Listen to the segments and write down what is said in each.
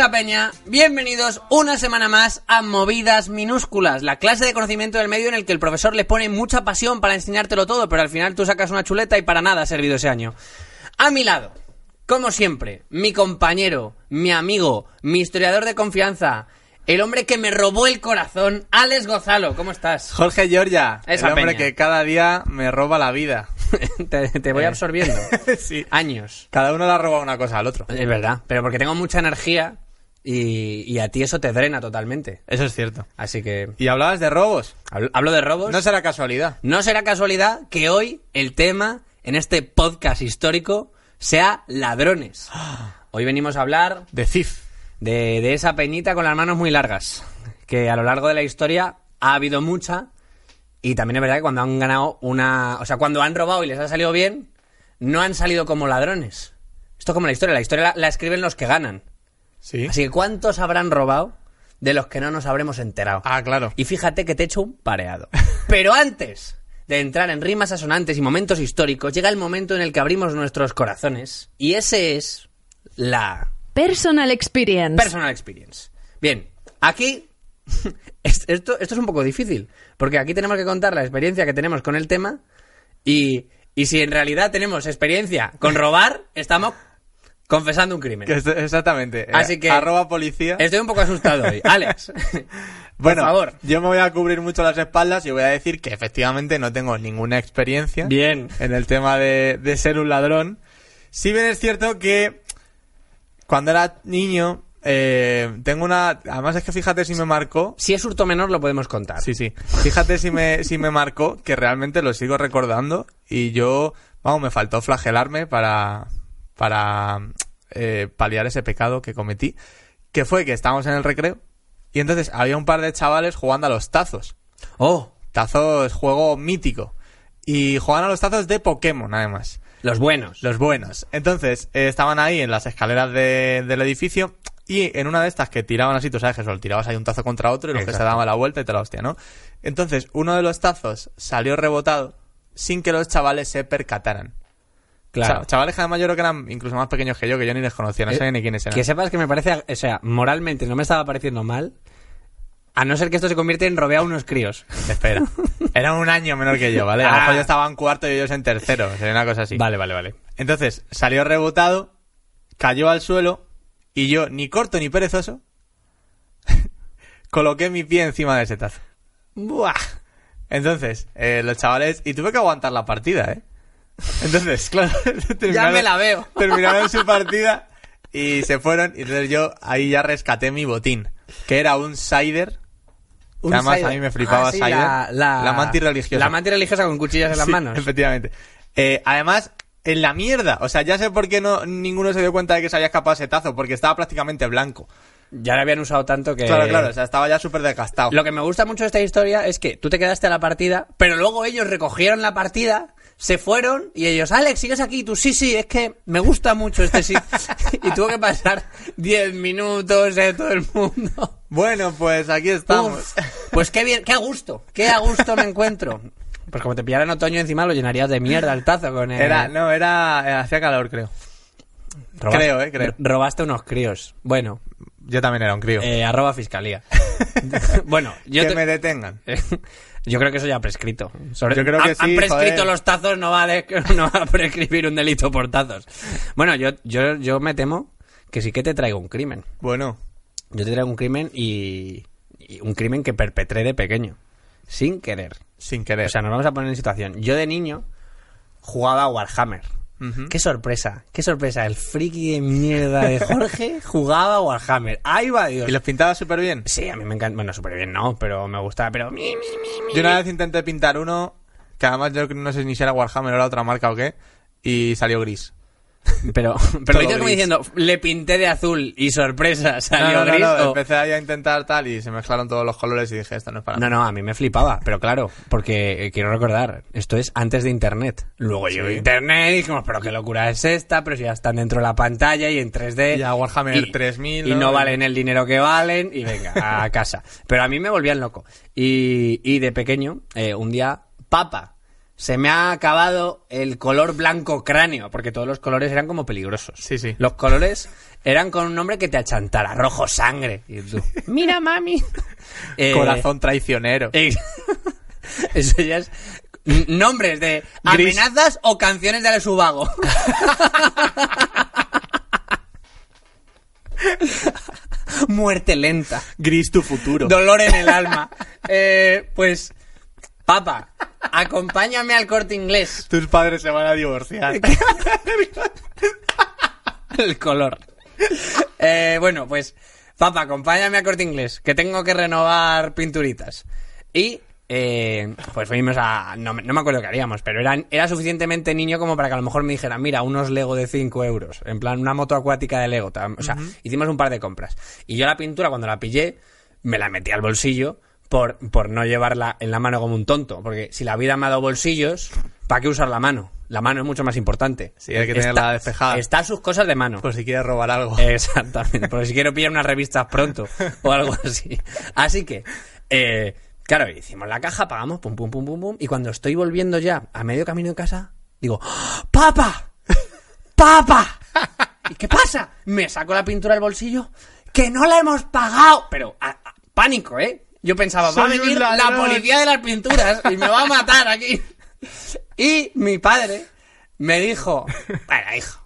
Esa peña, bienvenidos una semana más a Movidas Minúsculas, la clase de conocimiento del medio en el que el profesor le pone mucha pasión para enseñártelo todo, pero al final tú sacas una chuleta y para nada ha servido ese año. A mi lado, como siempre, mi compañero, mi amigo, mi historiador de confianza, el hombre que me robó el corazón, Alex Gozalo, ¿cómo estás? Jorge Giorgia, Esa el hombre peña. que cada día me roba la vida. te, te voy Eh. absorbiendo. sí. Años. Cada uno le ha robado una cosa al otro. Es verdad, pero porque tengo mucha energía y, y a ti eso te drena totalmente. Eso es cierto. Así que Y hablabas de robos. hablo, hablo de robos. No será casualidad. No será casualidad que hoy el tema en este podcast histórico sea ladrones. Hoy venimos a hablar De CIF. de, de esa peñita con las manos muy largas, que a lo largo de la historia ha habido mucha y también es verdad que cuando han ganado una... O sea, cuando han robado y les ha salido bien, no han salido como ladrones. Esto es como la historia, la historia la, la escriben los que ganan. Sí. Así que ¿cuántos habrán robado de los que no nos habremos enterado? Ah, claro. Y fíjate que te he hecho un pareado. Pero antes de entrar en rimas asonantes y momentos históricos, llega el momento en el que abrimos nuestros corazones. Y ese es la Personal Experience. personal experience. Bien, aquí es- esto, esto es un poco difícil, porque aquí tenemos que contar la experiencia que tenemos con el tema y, y si en realidad tenemos experiencia con robar, estamos confesando un crimen. Que exactamente. Eh, Así que- Arroba policía. Estoy un poco asustado hoy. Alex, bueno, por favor. yo me voy a cubrir mucho las espaldas y voy a decir que efectivamente no tengo ninguna experiencia Bien. en el tema de, de ser un ladrón. Si bien es cierto que cuando era niño, eh, tengo una... Además es que fíjate si me marcó Si es hurto menor lo podemos contar. Sí, sí. Fíjate si me, si me marcó, que realmente lo sigo recordando. Y yo, vamos, me faltó flagelarme para, para eh, paliar ese pecado que cometí. Que fue que estábamos en el recreo. Y entonces había un par de chavales jugando a los tazos. Oh, Tazos, juego mítico. Y jugaban a los tazos de Pokémon, además. los buenos. Los buenos. Entonces, eh, estaban ahí en las escaleras de- del edificio y en una de estas que tiraban así, tú sabes que solo tirabas ahí un tazo contra otro y los que se daban la vuelta y te la hostia, ¿no? Entonces, uno de los tazos salió rebotado sin que los chavales se percataran. Claro. Cha- chavales que además yo creo que eran incluso más pequeños que yo, que yo ni les conocía, no Eh, sabía ni quiénes eran. Que sepas que me parece, o sea, moralmente no me estaba pareciendo mal, a no ser que esto se convierte en robear a unos críos. Espera. Eran un año menor que yo, ¿vale? A lo Ah. mejor yo estaba en cuarto y ellos en tercero, sería una cosa así. Vale, vale, vale. Entonces, salió rebotado, cayó al suelo y yo, ni corto ni perezoso, coloqué mi pie encima de ese tazo. Buah. Entonces, eh, los chavales... Y tuve que aguantar la partida, ¿eh? Entonces, claro... Ya terminaron- me la veo. Terminaron su partida y se fueron. Y entonces yo ahí ya rescaté mi botín, que era un cider. Un además cider. a mí me flipaba Ah, sí, cider. La, la, manti religiosa. La manti religiosa con cuchillas en las Sí, manos. Efectivamente. Eh, además, en la mierda. O sea, ya sé por qué no ninguno se dio cuenta de que se había escapado ese tazo, porque estaba prácticamente blanco. Ya lo habían usado tanto que... Claro, claro, o sea, estaba ya súper desgastado. Lo que me gusta mucho de esta historia es que tú te quedaste a la partida, pero luego ellos recogieron la partida, se fueron y ellos, Alex, sigues aquí, Y tú sí, sí, es que me gusta mucho este sí. y tuvo que pasar 10 minutos de todo el mundo. Bueno, pues aquí estamos. Uf, pues qué bien, qué a gusto, qué a gusto me encuentro. Pues como te pillara en otoño encima lo llenarías de mierda el tazo con el... Era, no, era, eh, hacía calor, creo. Robaste- creo, eh, creo. Robaste unos críos. Bueno, Yo también era un crío. eh, arroba fiscalía. bueno, yo que te- me detengan. Yo creo que eso ya ha prescrito. Sobre- Yo creo que han, sí, han prescrito joder. los tazos, no va, de- no va a prescribir un delito por tazos. Bueno, yo, yo, yo me temo que sí que te traigo un crimen. Bueno, Yo te traigo un crimen y, y un crimen que perpetré de pequeño. Sin querer. sin querer. O sea, nos vamos a poner en situación. Yo de niño jugaba a Warhammer. Qué sorpresa, qué sorpresa. El friki de mierda de Jorge jugaba Warhammer. Ahí va Dios. ¿Y los pintaba súper bien? Sí, a mí me encanta. Bueno, súper bien, no, pero me gustaba. Pero. Yo una vez intenté pintar uno, que además yo no sé ni si era Warhammer o era otra marca o qué, y salió gris. Pero, pero lo hice como diciendo, le pinté de azul y sorpresa, salió no, no, no, gris. no, o- empecé ahí a intentar tal y se mezclaron todos los colores y dije, esto no es para No, mí. no, a mí me flipaba, pero claro, porque eh, quiero recordar, esto es antes de Internet. Luego llegó Sí. Internet y dijimos, pero qué locura es esta, pero si ya están dentro de la pantalla y en 3D. Y a Warhammer y- 3000, Y ¿no? no valen el dinero que valen y venga, a casa. Pero a mí me volvían loco. Y, y de pequeño, eh, un día, papa, se me ha acabado el color blanco cráneo, porque todos los colores eran como peligrosos. Sí, sí. Los colores eran con un nombre que te achantara, rojo sangre. Y tú, mira mami. Eh, Corazón traicionero. eh, Eso ya es nombres de Gris. amenazas o canciones de Subago. Muerte lenta. Gris tu futuro. Dolor en el alma. Eh, pues, papa, acompáñame al corte inglés. Tus padres se van a divorciar. El color. Eh, bueno, pues, papá, acompáñame a corte inglés, que tengo que renovar pinturitas. Y, eh, pues fuimos a. No, me- no me acuerdo qué haríamos, pero era, era suficientemente niño como para que a lo mejor me dijeran, mira, unos Lego de 5 euros. En plan, una moto acuática de Lego. O sea, hicimos un par de compras. Y yo la pintura, cuando la pillé, me la metí al bolsillo por, por no llevarla en la mano como un tonto. Porque si la vida me ha dado bolsillos, ¿para qué usar la mano? La mano es mucho más importante. Sí, hay que tenerla despejada. Está sus cosas de mano. Por si quieres robar algo. Exactamente, porque si quiero pillar unas revistas pronto o algo así. Así que, eh, claro, hicimos la caja, pagamos, pum, pum, pum, pum, pum, y cuando estoy volviendo ya a medio camino de casa, digo, ¡Ah! ¡Papa! ¡Papa! ¿Y qué pasa? Me saco la pintura del bolsillo, ¡que no la hemos pagado! Pero, a- a- pánico, ¿eh? Yo pensaba, va a venir la policía de las pinturas y me va a matar aquí. Y mi padre me dijo, bueno, hijo,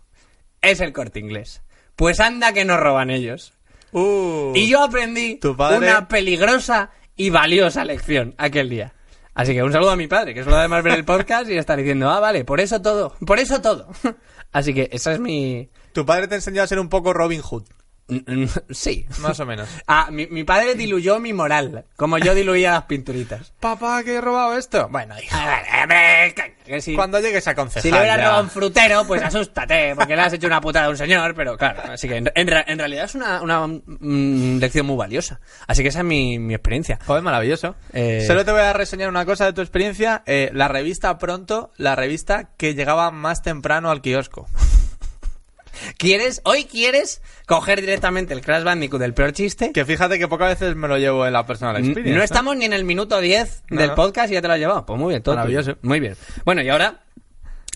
es el corte inglés. Pues anda que nos roban ellos. Uh. Y yo aprendí Tu padre- una peligrosa y valiosa lección aquel día. Así que un saludo a mi padre, que suele además ver el podcast y estar diciendo, ah, vale, por eso todo, por eso todo. Así que esa es mi... Tu padre te enseñó a ser un poco Robin Hood. Sí. Más o menos. Ah, mi, mi padre diluyó mi moral, como yo diluía las pinturitas. Papá, que he robado esto. Bueno, hijo. A ver, que si- Cuando llegues a concejal. Si le hubieras robado un frutero, pues asústate, porque le has hecho una putada a un señor, pero claro, así que en, en realidad es una, una, mm, lección muy valiosa. Así que esa es mi, mi experiencia. Joder, maravilloso. Eh, Solo te voy a reseñar una cosa de tu experiencia. Eh, la revista Pronto, la revista que llegaba más temprano al kiosco. ¿Quieres, hoy quieres coger directamente el Crash Bandicoot del peor chiste? Que fíjate que pocas veces me lo llevo en la personal experience. no estamos ni en el minuto 10 No, del no. podcast y ya te lo has llevado. Pues muy bien, todo. Maravilloso. Muy bien. Bueno, y ahora,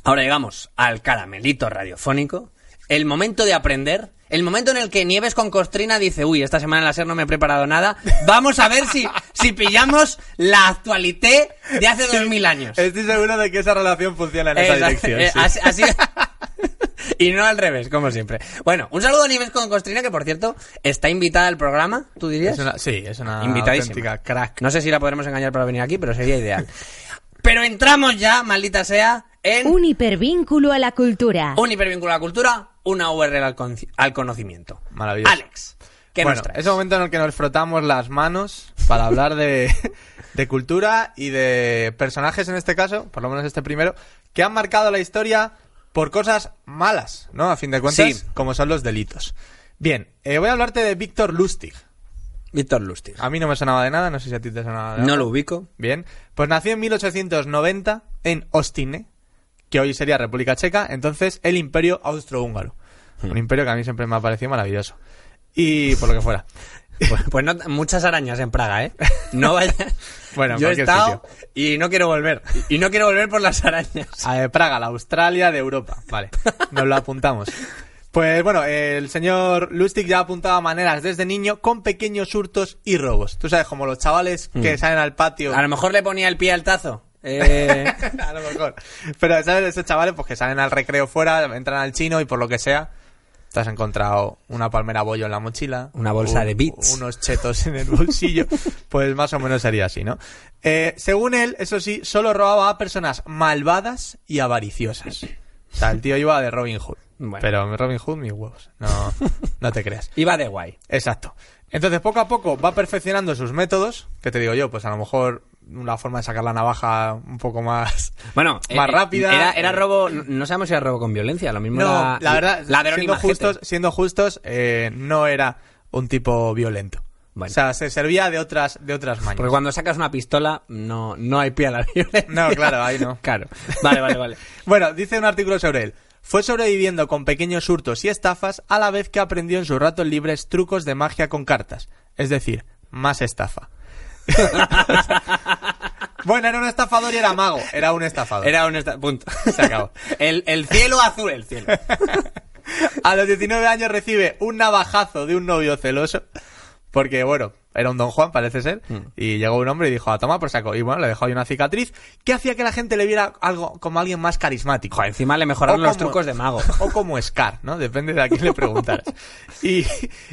ahora llegamos al caramelito radiofónico. El momento de aprender. El momento en el que Nieves con Costrina dice, uy, esta semana en la SER no me he preparado nada. Vamos a ver si, si pillamos la actualité de hace dos mil años. Estoy seguro de que esa relación funciona en esa dirección. Eh, sí. así- así- y no al revés, como siempre. Bueno, un saludo a Nieves con Costrina, que por cierto, está invitada al programa, ¿tú dirías? Es una- sí, es una Invitadísima. auténtica crack. No sé si la podremos engañar para venir aquí, pero sería ideal. Pero entramos ya, maldita sea, en Un hipervínculo a la cultura. un hipervínculo a la cultura, una URL al, con- al conocimiento. Maravilloso. Alex, ¿qué bueno, nos traes? es el momento en el que nos frotamos las manos para hablar de, de cultura y de personajes en este caso, por lo menos este primero, que han marcado la historia por cosas malas, ¿no? A fin de cuentas, Sí. como son los delitos. Bien, eh, voy a hablarte de Víctor Lustig. Víctor Lustig. A mí no me sonaba de nada, no sé si a ti te sonaba de No algo. lo ubico. Bien, pues nació en 1890 en Ostine, que hoy sería República Checa, entonces el Imperio Austrohúngaro. Hmm. Un imperio que a mí siempre me ha parecido maravilloso. Y por lo que fuera. Pues, pues no, muchas arañas en Praga, ¿eh? No vayas. Bueno, en Yo he estado y no quiero volver. Y y no quiero volver por las arañas. A Praga, la Australia de Europa. Vale, nos lo apuntamos. Pues bueno, el señor Lustig ya apuntaba maneras desde niño con pequeños hurtos y robos. Tú sabes, como los chavales que Mm. salen al patio. A lo mejor le ponía el pie al tazo. Eh, a lo mejor. Pero, ¿sabes? Esos chavales pues que salen al recreo fuera, entran al chino y por lo que sea, te has encontrado una palmera bollo en la mochila. Una bolsa un- de bits. Unos chetos en el bolsillo. pues más o menos sería así, ¿no? Eh, según él, eso sí, solo robaba a personas malvadas y avariciosas. O sea, el tío iba de Robin Hood. Bueno. Pero Robin Hood, mis huevos. No, no te creas. Iba de guay. Exacto. Entonces, poco a poco va perfeccionando sus métodos. Que te digo yo, pues a lo mejor una forma de sacar la navaja un poco más. Bueno, Más eh, rápida. Era, era robo, no- sabemos si era robo con violencia, lo mismo No, era la verdad, la siendo justos, siendo justos eh, no era un tipo violento. Bueno. O sea, se servía de otras, de otras mañas. Porque cuando sacas una pistola, no, no hay pie a la violencia. No, claro, ahí no. Claro. Vale, vale, vale. Bueno, dice un artículo sobre él. Fue sobreviviendo con pequeños hurtos y estafas a la vez que aprendió en sus ratos libres trucos de magia con cartas. Es decir, más estafa. bueno, era un estafador y era mago. Era un estafador. Era un... esta- Punto. Se acabó. El, el cielo azul, el cielo. A los 19 años recibe un navajazo de un novio celoso. Porque, bueno, era un don Juan, parece ser. Mm. Y llegó un hombre y dijo, a tomar por saco. Y bueno, le dejó ahí una cicatriz que hacía que la gente le viera algo como alguien más carismático. Joder, encima le mejoraron O los como- trucos de mago. O como Scar, ¿no? Depende de a quién le preguntaras. Y,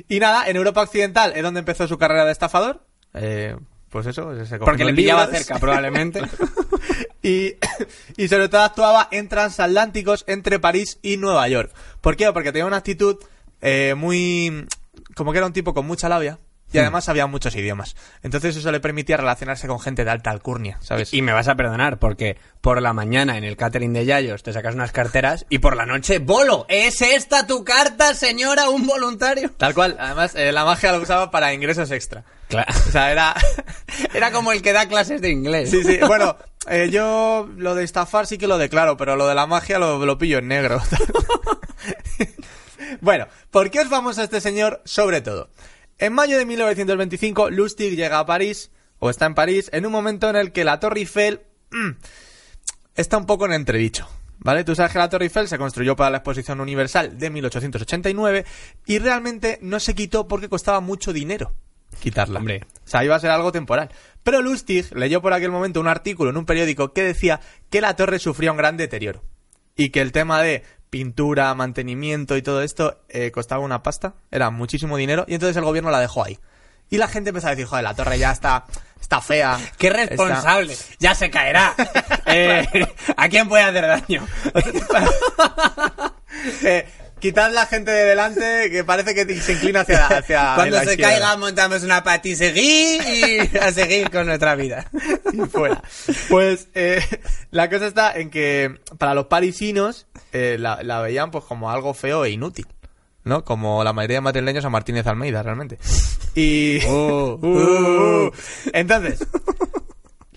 y nada, en Europa Occidental es donde empezó su carrera de estafador. Eh, pues eso, se Porque le pillaba libros. cerca, probablemente. Y, y sobre todo actuaba en transatlánticos entre París y Nueva York. ¿Por qué? Porque tenía una actitud eh, muy... como que era un tipo con mucha labia. Y además sabía muchos idiomas. Entonces eso le permitía relacionarse con gente de alta alcurnia, ¿sabes? Y me vas a perdonar, porque por la mañana en el catering de Yayos te sacas unas carteras y por la noche, ¡bolo! ¿Es esta tu carta, señora, un voluntario? Tal cual. Además, eh, la magia lo usaba para ingresos extra. Claro. O sea, era... Era como el que da clases de inglés. Sí, sí. Bueno, eh, yo lo de estafar sí que lo declaro, pero lo de la magia lo, lo pillo en negro. bueno, ¿por qué es famoso este señor? Sobre todo. En mayo de 1925, Lustig llega a París, o está en París, en un momento en el que la Torre Eiffel mm, está un poco en entredicho. ¿Vale? Tú sabes que la Torre Eiffel se construyó para la Exposición Universal de 1889 y realmente no se quitó porque costaba mucho dinero quitarla. Hombre. O sea, iba a ser algo temporal. Pero Lustig leyó por aquel momento un artículo en un periódico que decía que la torre sufría un gran deterioro. Y que el tema de pintura, mantenimiento y todo esto eh, costaba una pasta, era muchísimo dinero, y entonces el gobierno la dejó ahí. Y la gente empezó a decir, joder, la torre ya está, está fea. ¡Qué está- responsable! Ya se caerá. Eh, ¿A quién puede hacer daño? Eh, quitad la gente de delante que parece que se inclina hacia, hacia Cuando la se izquierda. caiga montamos una pati seguí y a seguir con nuestra vida. y fuera. Pues eh, la cosa está en que para los parisinos eh, la, la veían pues como algo feo e inútil. ¿No? Como la mayoría de madrileños a Martínez Almeida, realmente. Y... Oh. Uh. Entonces,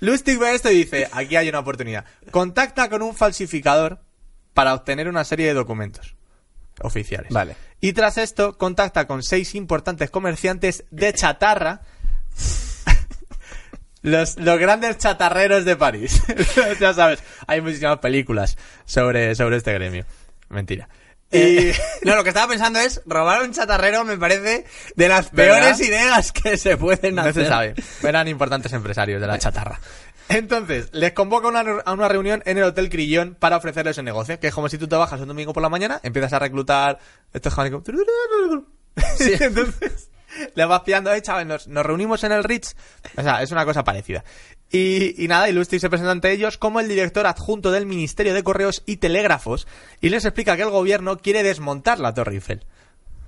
Lustig ve esto y dice, aquí hay una oportunidad. Contacta con un falsificador para obtener una serie de documentos oficiales. Vale. Y tras esto, contacta con seis importantes comerciantes de chatarra. Los, los grandes chatarreros de París. ya sabes, hay muchísimas películas sobre, sobre este gremio. Mentira. Y... No, lo que estaba pensando es robar un chatarrero me parece de las ¿Verdad? peores ideas que se pueden No hacer. se sabe. Eran importantes empresarios de la chatarra. Entonces, les convoca a una, a una reunión en el Hotel Crillón para ofrecerles un negocio. Que es como si tú te bajas un domingo por la mañana, empiezas a reclutar estos jóvenes. Sí, entonces, les vas pillando, eh, chaval, nos, nos reunimos en el Ritz. O sea, es una cosa parecida. Y, y nada, y Lustig se presenta ante ellos como el director adjunto del Ministerio de Correos y Telégrafos y les explica que el gobierno quiere desmontar la Torre Eiffel.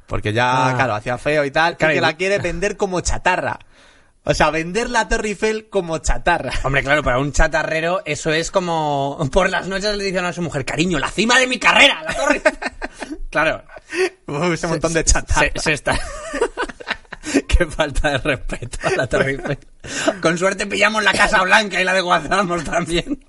Porque ya, Ah. claro, hacía feo y tal, Claro, y que la quiere vender como chatarra. O sea, vender la Torre Eiffel como chatarra. Hombre, claro, para un chatarrero eso es como... Por las noches le dicen a su mujer, cariño, la cima de mi carrera, la torre. claro. Uf, ese montón de chatarra. Se, se está... Qué falta de respeto a la Torre Eiffel. Con suerte pillamos la Casa Blanca y la desguazamos también.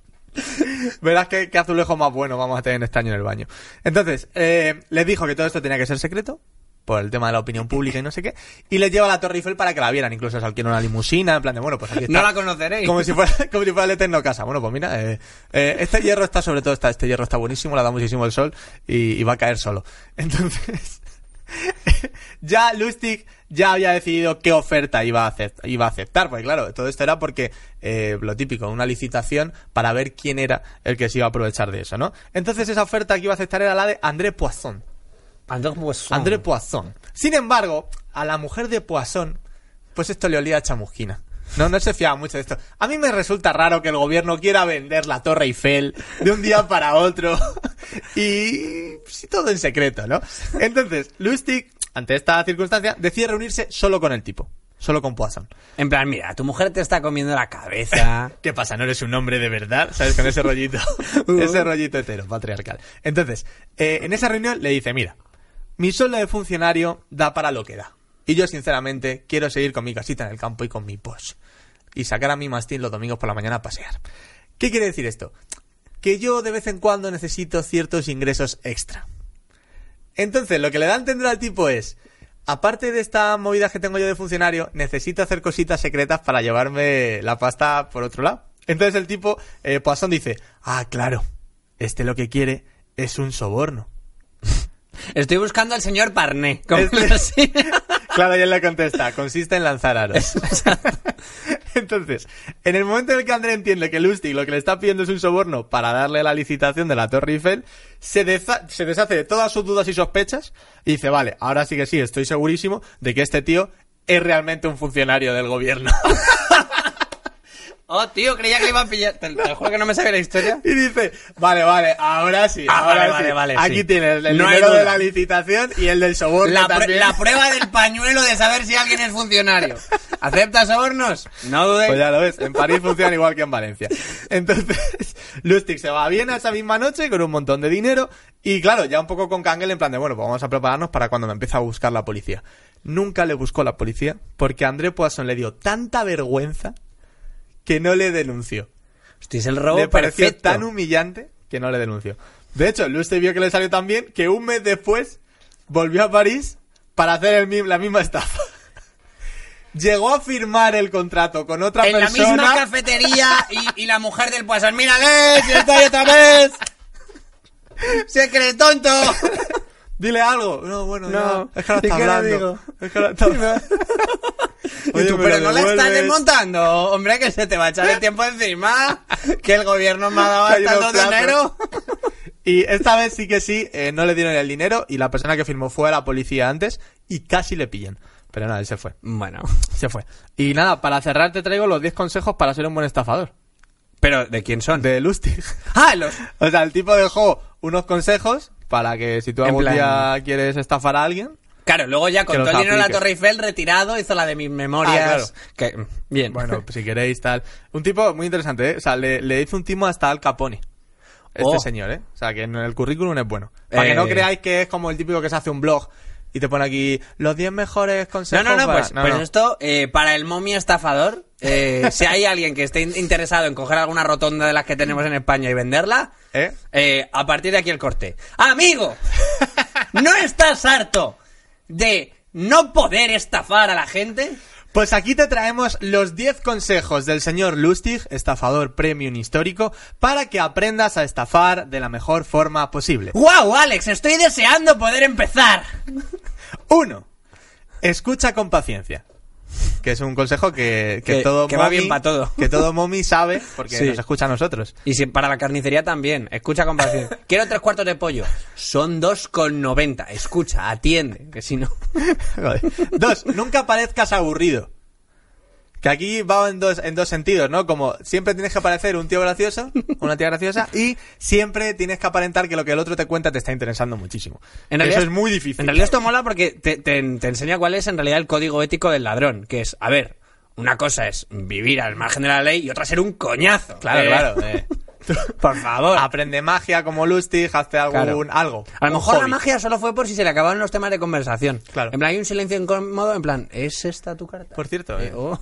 Verás qué, qué azulejo más bueno vamos a tener en este año en el baño. Entonces, eh, les dijo que todo esto tenía que ser secreto, por el tema de la opinión pública y no sé qué, y les lleva a la Torre Eiffel para que la vieran. Incluso se alquilaron una limusina, en plan de, bueno, pues aquí está. No la conoceréis. Como si fuera, como si fuera el eterno casa. Bueno, pues mira, eh, eh, este hierro está, sobre todo, está, este hierro está buenísimo, le da muchísimo el sol y, y va a caer solo. Entonces, ya Lustig ya había decidido qué oferta iba a, acep- iba a aceptar, porque claro, todo esto era porque eh, lo típico, una licitación para ver quién era el que se iba a aprovechar de eso, ¿no? Entonces esa oferta que iba a aceptar era la de André Poisson. André Poisson. Sin embargo, a la mujer de Poisson, pues esto le olía a chamusquina. No, no se fiaba mucho de esto. A mí me resulta raro que el gobierno quiera vender la Torre Eiffel de un día para otro Y sí, todo en secreto, ¿no? Entonces, Lustig, ante esta circunstancia, decide reunirse solo con el tipo. Solo con Poisson. En plan, mira, tu mujer te está comiendo la cabeza. ¿Qué pasa? ¿No eres un hombre de verdad? ¿Sabes? Con ese rollito. ese rollito hetero, patriarcal. Entonces, eh, en esa reunión le dice, mira, mi sueldo de funcionario da para lo que da. Y yo, sinceramente, quiero seguir con mi casita en el campo y con mi posh. Y sacar a mi mastín los domingos por la mañana a pasear. ¿Qué quiere decir esto? Que yo de vez en cuando necesito ciertos ingresos extra. Entonces, lo que le da a entender al tipo es, aparte de esta movida que tengo yo de funcionario, necesito hacer cositas secretas para llevarme la pasta por otro lado. Entonces el tipo, eh, dice, ah, claro, este lo que quiere es un soborno. Estoy buscando al señor Parné. ¿Cómo Este-? Claro, y él le contesta, consiste en lanzar aros. Entonces, en el momento en el que André entiende que Lustig lo que le está pidiendo es un soborno para darle la licitación de la Torre Eiffel, se, se deshace de todas sus dudas y sospechas y dice, vale, ahora sí que sí, estoy segurísimo de que este tío es realmente un funcionario del gobierno. Oh, tío, creía que le iba a pillar. Te, te juro que no me sabía la historia. y dice, vale, vale, ahora sí, Ah, ahora vale, sí. vale, vale, Aquí sí. tienes el No dinero de la licitación y el del soborno La, pr- también. la prueba del pañuelo de saber si alguien es funcionario. ¿Aceptas sobornos? No dudes. Pues ya lo ves, en París funciona igual que en Valencia. Entonces, Lustig se va a Viena esa misma noche con un montón de dinero y claro, ya un poco con Kangel en plan de, bueno, pues vamos a prepararnos para cuando me empiece a buscar la policía. Nunca le buscó la policía porque a André Poisson le dio tanta vergüenza que no le denunció. Hostia, es el robo le pareció perfecto. tan humillante que no le denunció. De hecho, Lustig vio que le salió tan bien que un mes después volvió a París para hacer el la misma estafa. Llegó a firmar el contrato con otra en la persona. misma cafetería y, y la mujer del Poisson, mírale, si estoy otra vez. Si es que eres tonto. Dile algo. No, bueno, No, ya. Es que ahora ¿y está hablando. digo? Es que ahora está Oye, tú, pero lo no la estás desmontando, hombre, que se te va a echar el tiempo encima. Que el gobierno me ha dado hasta el unos 2 de plazos. enero. Y esta vez sí que sí, eh, no le dieron el dinero y la persona que firmó fue a la policía antes y casi le pillan. Pero nada, él se fue. Bueno, Se fue. Y nada, para cerrar te traigo los 10 consejos para ser un buen estafador. pero ¿de quién son? De Lustig. Ah, los... O sea, el tipo dejó unos consejos para que si tú En algún plan- día quieres estafar a alguien, Claro, luego ya con todo el dinero de la. Torre Eiffel retirado hizo la de mis memorias. Ah, que, bien. bueno, pues si queréis tal. Un tipo muy interesante, ¿eh? O sea, le, le hizo un timo hasta Al Capone. Este Oh. señor, ¿eh? O sea, que en el currículum es bueno. Para que Eh. no creáis que es como el típico que se hace un blog y te pone aquí los 10 mejores No, consejos no, no, para- pues, pues esto, eh, para el momia estafador, eh, si hay alguien que esté in- interesado en coger alguna rotonda de las que tenemos en España y venderla, ¿Eh? eh, a partir de aquí el corte. ¡Amigo! ¿No estás harto de no poder estafar a la gente? Pues aquí te traemos los 10 consejos del señor Lustig, estafador premium histórico, para que aprendas a estafar de la mejor forma posible. ¡Guau, Alex! Estoy deseando poder empezar. 1. Escucha con paciencia. Que es un consejo que, que Que- todo que va momi- bien pa' todo. Que todo momi sabe porque Sí. nos escucha a nosotros. Y si para la carnicería también. Escucha con paciencia. Quiero tres cuartos de pollo. Son dos con noventa. Escucha, atiende. Que si no... Dos, nunca parezcas aburrido. Que aquí va en dos, en dos sentidos, ¿no? Como siempre tienes que parecer un tío gracioso, una tía graciosa, y siempre tienes que aparentar que lo que el otro te cuenta te está interesando muchísimo. En realidad- Eso es muy difícil. En realidad esto mola porque te, te- te enseña cuál es en realidad el código ético del ladrón, que es, a ver, una cosa es vivir al margen de la ley y otra ser un coñazo. Claro, Eh, claro. eh. Por favor. Aprende magia como Lustig, hazte algún, Claro. algo. A lo mejor la magia solo fue por si se le acababan los temas de conversación. Claro. En plan, hay un silencio incómodo, en plan, ¿es esta tu carta? Por cierto, Eh, eh. oh.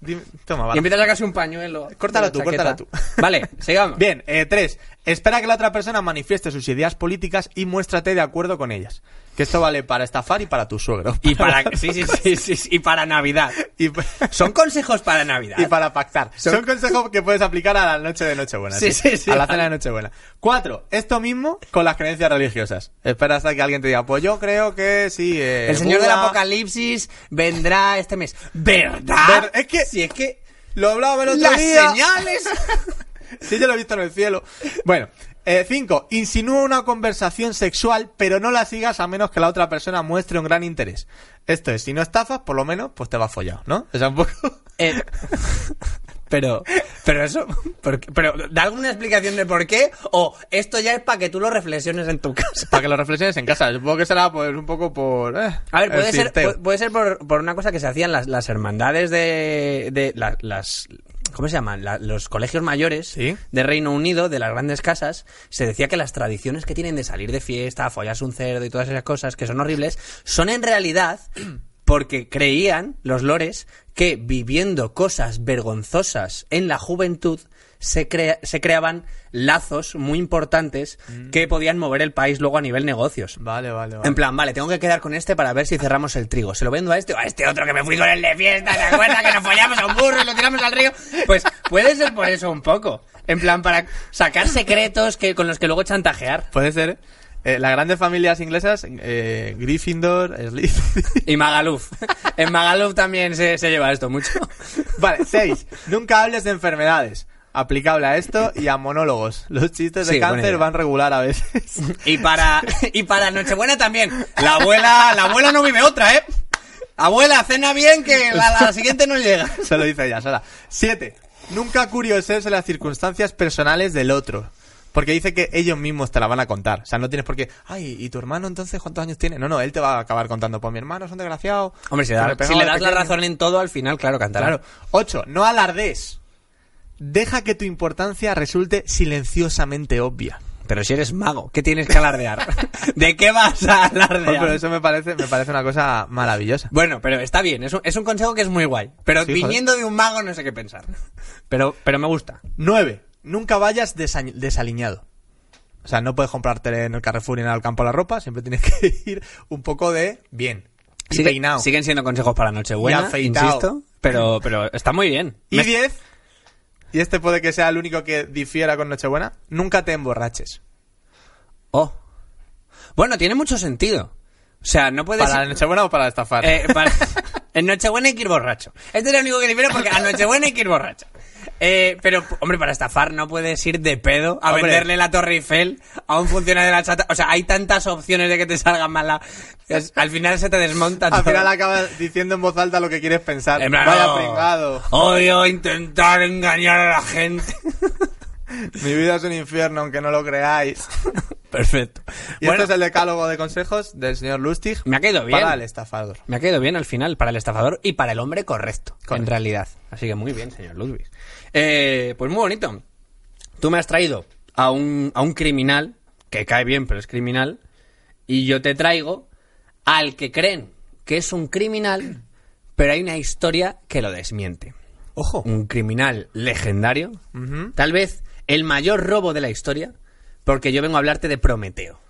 Dime- toma, Y vale. empieza a sacarse un pañuelo. Córtala tú, la córtala tú. Vale, sigamos. Bien, eh, tres. Espera que la otra persona manifieste sus ideas políticas y muéstrate de acuerdo con ellas. Que esto vale para estafar y para tu suegro. Y para, sí, sí, sí, sí, sí, y para Navidad. y, Son consejos para Navidad. y para pactar. Son- Son... consejos que puedes aplicar a la noche de Nochebuena. Sí, sí, sí, A la cena de Nochebuena. Cuatro. Esto mismo con las creencias religiosas. Espera hasta que alguien te diga, pues yo creo que sí. eh, El señor del apocalipsis vendrá este mes. ¿Verdad? Ver- es que- Si es que Lo hablaba el otro las día. señales. Sí, yo lo he visto en el cielo. Bueno, eh, cinco. Insinúa una conversación sexual, pero no la sigas a menos que la otra persona muestre un gran interés. Esto es, si no estafas, por lo menos, pues te va follado, ¿no? O sea, un poco... Eh, pero Pero eso, pero da alguna explicación de por qué o esto ya es para que tú lo reflexiones en tu casa. Para que lo reflexiones en casa. Supongo que será pues un poco por... eh, A ver, puede ser, puede ser por, por una cosa que se hacían las, las hermandades de, de la- las... ¿Cómo se llaman? La- los colegios mayores Sí. de Reino Unido, de las grandes casas, se decía que las tradiciones que tienen de salir de fiesta, follarse un cerdo y todas esas cosas que son horribles, son en realidad porque creían los lores que viviendo cosas vergonzosas en la juventud se, crea- se creaban lazos muy importantes que podían mover el país luego a nivel negocios. Vale, vale, vale. En plan, vale, tengo que quedar con este para ver si cerramos el trigo. ¿Se lo vendo a este o a este otro que me fui con el de fiesta? ¿Te acuerdas que nos follamos a un burro y lo tiramos al río? Pues puede ser por eso un poco. En plan, para sacar secretos que, con los que luego chantajear. Puede ser, ¿eh? Las grandes familias inglesas, eh, Gryffindor, Slytherin... Y Magaluf. En Magaluf también se, se lleva esto mucho. Vale, 6. Nunca hables de enfermedades. Aplicable a esto y a monólogos. Los chistes de Sí, cáncer van regular a veces. Y para, y para Nochebuena también. La abuela, la abuela no vive otra, ¿eh? Abuela, cena bien que la, la siguiente no llega. Se lo dice ella sola. 7. Nunca curiosees en las circunstancias personales del otro. Porque dice que ellos mismos te la van a contar. O sea, no tienes por qué. Ay, ¿y tu hermano entonces cuántos años tiene? No, no, él te va a acabar contando. Pues mi hermano es un desgraciado. Hombre, si, da- si le das la pequeño". razón en todo, al final, claro, cantará. Claro. 8. No alardes. Deja que tu importancia resulte silenciosamente obvia. Pero si eres mago, ¿qué tienes que alardear? ¿De qué vas a alardear? Pero eso me parece, me parece una cosa maravillosa. Bueno, pero está bien, es un, es un consejo que es muy guay. Pero Sí, viniendo de un mago no sé qué pensar. Pero, pero me gusta. 9. Nunca vayas desa- desaliñado. O sea, no puedes comprarte en el Carrefour y en el campo la ropa, siempre tienes que ir un poco de bien. Y Sigue- peinado. siguen siendo consejos para Nochebuena, insisto. Pero, pero está muy bien. Y Me- 10. Y este puede que sea el único que difiera con Nochebuena. Nunca te emborraches. Oh. Bueno, tiene mucho sentido. O sea, no puedes... ¿Para la Nochebuena o para estafar? Eh, para- En Nochebuena hay que ir borracho. Este es el único que difiere porque a Nochebuena hay que ir borracho. Eh, pero, hombre, para estafar no puedes ir de pedo a Hombre. venderle la Torre Eiffel a un funcionario de la chata. O sea, hay tantas opciones de que te salga mala. Es- al final se te desmonta Al todo. final acabas diciendo en voz alta lo que quieres pensar. En plan, Vaya "Oh, pringado. Odio intentar engañar a la gente. Mi vida es un infierno, aunque no lo creáis. Perfecto. Y Bueno, este es el decálogo de consejos del señor Lustig. me ha caído bien. Para el estafador. Me ha caído bien al final, para el estafador y para el hombre correcto, en realidad. Así que muy bien, señor Ludwig. Eh, pues muy bonito. Tú me has traído a un, a un criminal, que cae bien, pero es criminal, y yo te traigo al que creen que es un criminal, pero hay una historia que lo desmiente. Ojo. Un criminal legendario, tal vez el mayor robo de la historia, porque yo vengo a hablarte de Prometeo.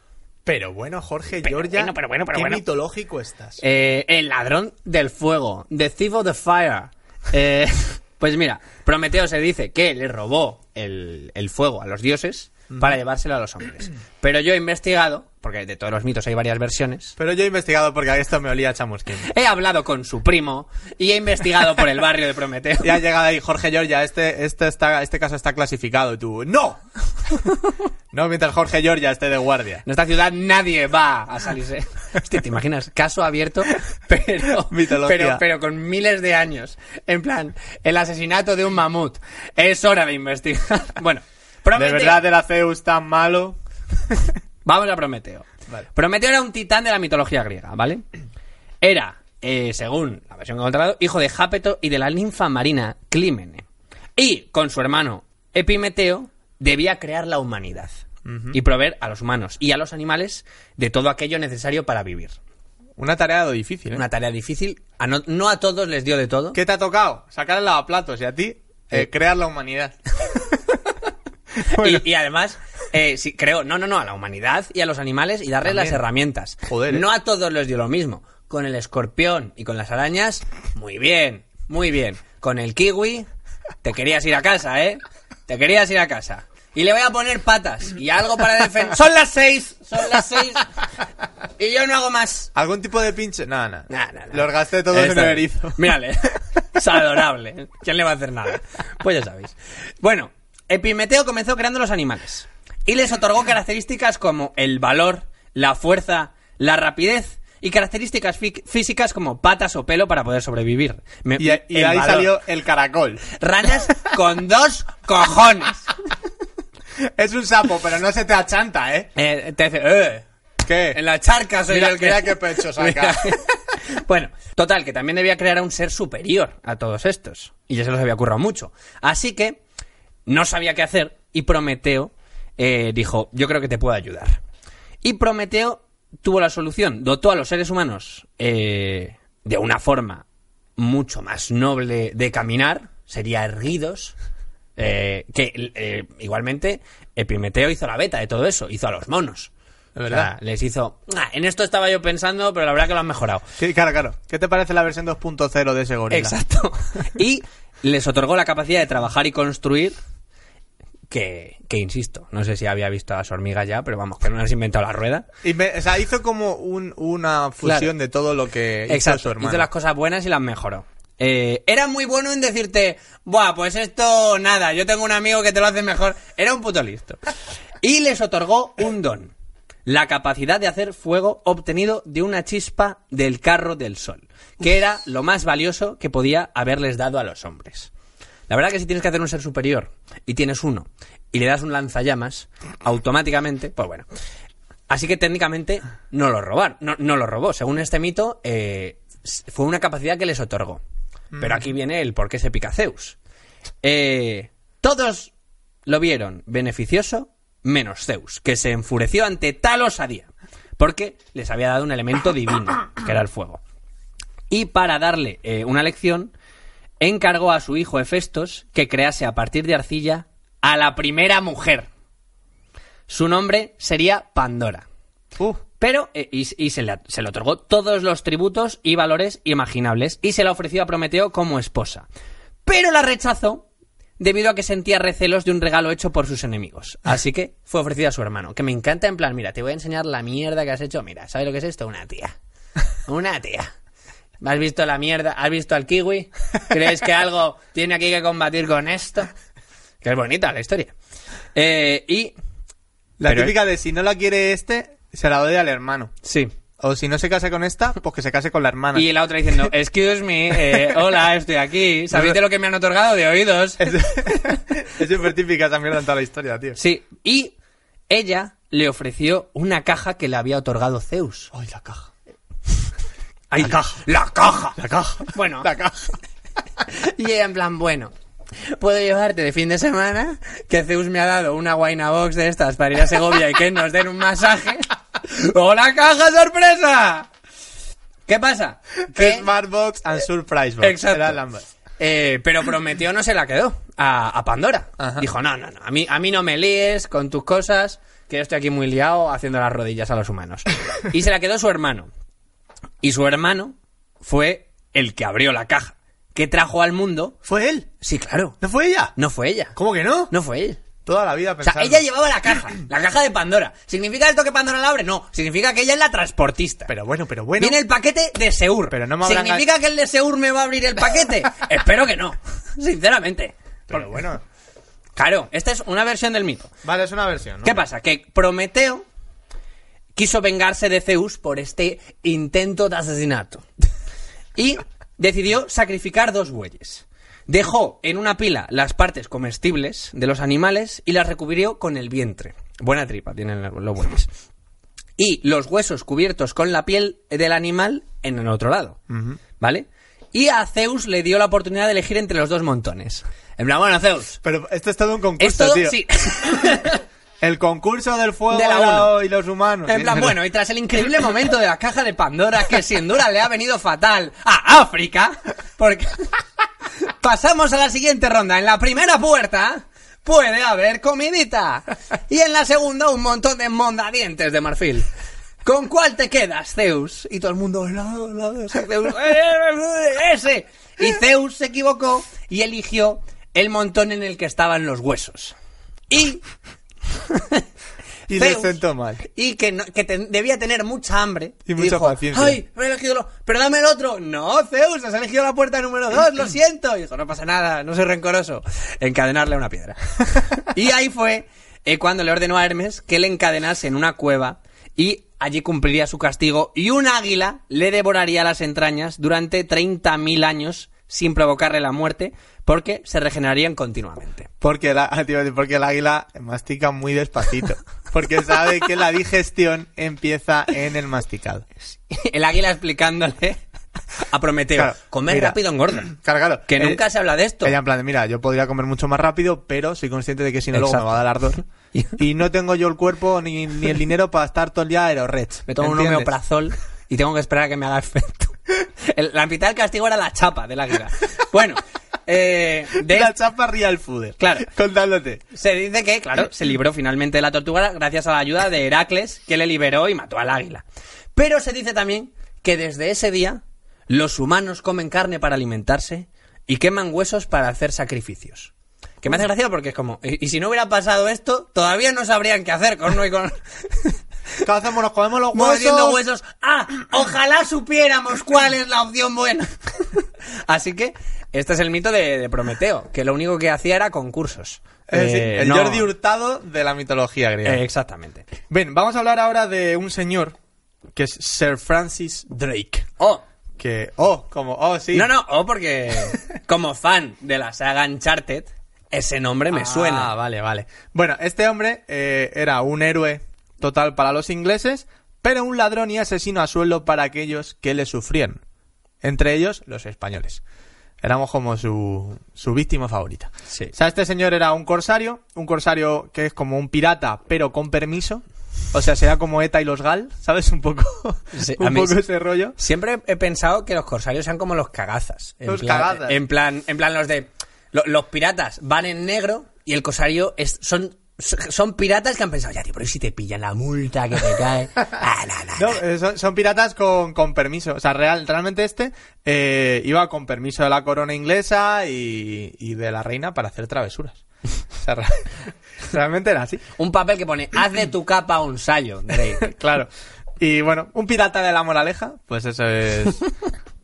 Pero bueno, Jorge, Pero Georgia, bueno, pero bueno, pero qué bueno. mitológico estás. Eh, el ladrón del fuego, The Thief of the Fire. Eh, pues mira, Prometeo se dice que le robó el, el fuego a los dioses para llevárselo a los hombres. Pero yo he investigado, porque de todos los mitos hay varias versiones, Pero yo he investigado porque a esto me olía chamusquín. he hablado con su primo y he investigado por el barrio de Prometeo. Y ha llegado ahí, Jorge Georgia, este, este, está, este caso está clasificado. Y tú, ¡no! no mientras Jorge Georgia esté de guardia. En esta ciudad nadie va a salirse. Hostia, ¿te imaginas? Caso abierto, pero, Mitología. pero, pero con miles de años. En plan, el asesinato de un mamut. Es hora de investigar. Bueno, De verdad era Zeus tan malo. Vamos a Prometeo. Vale. Prometeo era un titán de la mitología griega, ¿vale? Era, eh, según la versión que he encontrado, hijo de Jápeto y de la ninfa marina Clímene. Y con su hermano Epimeteo debía crear la humanidad y proveer a los humanos y a los animales de todo aquello necesario para vivir. Una tarea difícil, ¿eh? Una tarea difícil. A no, no a todos les dio de todo. ¿Qué te ha tocado? Sacar el lavaplatos y a ti, eh, Eh. crear la humanidad. Bueno. Y, y además, eh, sí, creo, no, no, no, a la humanidad y a los animales y darles También. las herramientas. Joder, ¿eh? No a todos les dio lo mismo. Con el escorpión y con las arañas, muy bien, muy bien. Con el kiwi, te querías ir a casa, ¿eh? Te querías ir a casa. Y le voy a poner patas y algo para defender. ¡Son las seis! ¡Son las seis! Y yo no hago más. ¿Algún tipo de pinche? No, no. Nah. Los gasté todos en el erizo. Mírale, es adorable. ¿Quién le va a hacer nada? Pues ya sabéis. Bueno, Epimeteo comenzó creando los animales y les otorgó características como el valor, la fuerza, la rapidez y características fí- físicas como patas o pelo para poder sobrevivir. Me- Y, ahí valor. salió el caracol. Ranas con dos cojones. Es un sapo, pero no se te achanta, ¿eh? Eh, te dice, "Eh, ¿Qué? en la charca soy Mira- el que... mira qué pecho saca. Bueno, total, que también debía crear a un ser superior a todos estos. Y ya se los había currado mucho. Así que no sabía qué hacer y Prometeo eh, dijo, yo creo que te puedo ayudar. Y Prometeo tuvo la solución, dotó a los seres humanos eh, de una forma mucho más noble de caminar, sería erguidos, eh, que igualmente Epimeteo hizo la beta de todo eso, hizo a los monos. Verdad. O sea, les hizo... "Ah, en esto estaba yo pensando, pero la verdad que lo han mejorado. Sí, claro, claro. ¿Qué te parece la versión 2.0 de ese gorila? Exacto. Y les otorgó la capacidad de trabajar y construir que, que insisto, no sé si había visto a las hormigas ya, pero vamos, que no has inventado la rueda. Y me- o sea, hizo como un- una fusión Claro. de todo lo que hizo Exacto. su hermano. Hizo las cosas buenas y las mejoró. Eh, era muy bueno en decirte, buah, pues esto nada, yo tengo un amigo que te lo hace mejor. Era un puto listo. Y les otorgó un don. La capacidad de hacer fuego obtenido de una chispa del carro del sol, que era lo más valioso que podía haberles dado a los hombres. La verdad que si tienes que hacer un ser superior y tienes uno y le das un lanzallamas, automáticamente, pues bueno. Así que técnicamente no lo robar, no, no lo robó. Según este mito, eh, fue una capacidad que les otorgó. Pero aquí viene el por qué se pica Zeus. Eh, todos lo vieron beneficioso, menos Zeus, que se enfureció ante tal osadía, porque les había dado un elemento divino, que era el fuego. Y para darle eh, una lección, encargó a su hijo Hefestos que crease a partir de arcilla a la primera mujer. Su nombre sería Pandora. Uh, Pero, eh, y, y se, le, se le otorgó todos los tributos y valores imaginables y se la ofreció a Prometeo como esposa. Pero la rechazó debido a que sentía recelos de un regalo hecho por sus enemigos. Así que fue ofrecida a su hermano, que me encanta en plan, mira, te voy a enseñar la mierda que has hecho. Mira, ¿sabes lo que es esto? Una tía. Una tía. ¿Has visto la mierda? ¿Has visto al kiwi? ¿Crees que algo tiene aquí que combatir con esto? Que es bonita la historia. Eh, y... la típica de si no la quiere este, se la doy al hermano. Sí, O si no se casa con esta, pues que se case con la hermana. Y la otra diciendo, excuse me, eh, hola, estoy aquí. ¿Sabéis de lo que me han otorgado de oídos? Es es súper típica esa mierda en toda la historia, tío. Sí, y ella le ofreció una caja que le había otorgado Zeus. Ay, la caja. ¡Ay, la caja! ¡La caja! La caja. Bueno, La caja. y ella en plan, bueno, ¿puedo llevarte de fin de semana? Que Zeus me ha dado una guayna box de estas para ir a Segovia y que nos den un masaje. ¡Hola, caja sorpresa! ¿Qué pasa? Que- Smartbox and Surprise Box. Exacto. Eh, pero Prometeo no se la quedó a, a Pandora. Ajá. Dijo, no, no, no, a mí, a mí no me líes con tus cosas, que yo estoy aquí muy liado haciendo las rodillas a los humanos. Y se la quedó su hermano. Y su hermano fue el que abrió la caja, que trajo al mundo... ¿Fue él? Sí, claro. ¿No fue ella? No fue ella. ¿Cómo que no? No fue él. Toda la vida O sea, pensando. ella llevaba la caja, la caja de Pandora. ¿Significa esto que Pandora la abre? No, significa que ella es la transportista. Pero bueno, pero bueno. Viene el paquete de Seur. Pero no me ¿Significa que el de Seur me va a abrir el paquete? Espero que no. Sinceramente. Pero bueno. Claro, esta es una versión del mito. Vale, es una versión, ¿no? ¿Qué pasa? Que Prometeo quiso vengarse de Zeus por este intento de asesinato. Y decidió sacrificar dos bueyes. Dejó en una pila las partes comestibles de los animales y las recubrió con el vientre. Buena tripa tienen los bueyes. Y los huesos cubiertos con la piel del animal en el otro lado. ¿Vale? Y a Zeus le dio la oportunidad de elegir entre los dos montones. En plan, bueno, Zeus. Pero esto es todo un concurso, Es todo, tío. sí. El concurso del fuego De la y la- uno. y los humanos. En plan, bueno, y tras el increíble momento de la caja de Pandora, que sin duda le ha venido fatal a África, porque pasamos a la siguiente ronda. En la primera puerta puede haber comidita. Y en la segunda un montón de mondadientes de marfil. ¿Con cuál te quedas, Zeus? Y todo el mundo, no, no, ese Zeus, "Eh, ese. Y Zeus se equivocó y eligió el montón en el que estaban los huesos. Y Y le Zeus, sentó mal. Y que, no- que te- debía tener mucha hambre. Y mucha dijo, paciencia. Ay, me he elegido lo... Pero dame el otro. No, Zeus, has elegido la puerta número dos, lo siento. Y dijo, no pasa nada, no soy rencoroso. Encadenarle a una piedra. y ahí fue eh, cuando le ordenó a Hermes que le encadenase en una cueva y allí cumpliría su castigo y un águila le devoraría las entrañas durante 30.000 años sin provocarle la muerte porque se regenerarían continuamente. Porque, la, el águila mastica muy despacito. Porque sabe que la digestión empieza en el masticado. El águila explicándole a Prometeo, Claro, comer mira. rápido engorda. Claro, claro. Que nunca se habla de esto. Ella en plan de, mira, yo podría comer mucho más rápido, pero soy consciente de que si no luego me Exacto. va a dar ardor. y no tengo yo el cuerpo ni, ni el dinero para estar todo el día aerorech. Me tomo un homeoprazol y tengo que esperar a que me haga efecto. El- la mitad del castigo era la chapa del águila. Bueno, eh, de La chapa real food. Claro. Contándote. Se dice que, claro, se libró finalmente de la tortuga gracias a la ayuda de Heracles, que le liberó y mató al águila. Pero se dice también que desde ese día los humanos comen carne para alimentarse y queman huesos para hacer sacrificios. Que me hace gracia porque es como, y, y si no hubiera pasado esto, todavía no sabrían qué hacer con uno y con... ¿Qué hacemos? Nos comemos los huesos. huesos. Ah, ojalá supiéramos cuál es la opción buena. Así que este es el mito de, de Prometeo, que lo único que hacía era concursos. Es decir, Eh, el no- Jordi Hurtado de la mitología griega. Eh, exactamente. Bien, vamos a hablar ahora de un señor que es Sir Francis Drake. Oh, Que, oh, como, oh, sí. no, no, oh, porque como fan de la saga Uncharted, ese nombre me Ah, suena. vale, vale. Bueno, este hombre eh, era un héroe total para los ingleses, pero un ladrón y asesino a sueldo para aquellos que le sufrían. Entre ellos, los españoles. Éramos como su, su víctima favorita. Sí. O sea, este señor era un corsario, un corsario que es como un pirata, pero con permiso. O sea, será como ETA y los GAL, ¿sabes? Un poco, Sí, un poco sí. ese rollo. Siempre he pensado que los corsarios sean como los cagazas. En Los plan, cagazas. En plan, en plan los de... lo- los piratas van en negro y el corsario es, son... Son piratas que han pensado, ya, tío, pero ¿y si te pillan la multa que te cae. Ah, no, eh, son, son piratas con, con permiso. O sea, real, realmente este eh, iba con permiso de la corona inglesa y, y de la reina para hacer travesuras. O sea, re- realmente era así. Un papel que pone, haz de tu capa un sallo, Drake. Claro. Y bueno, un pirata de la moraleja, pues eso es.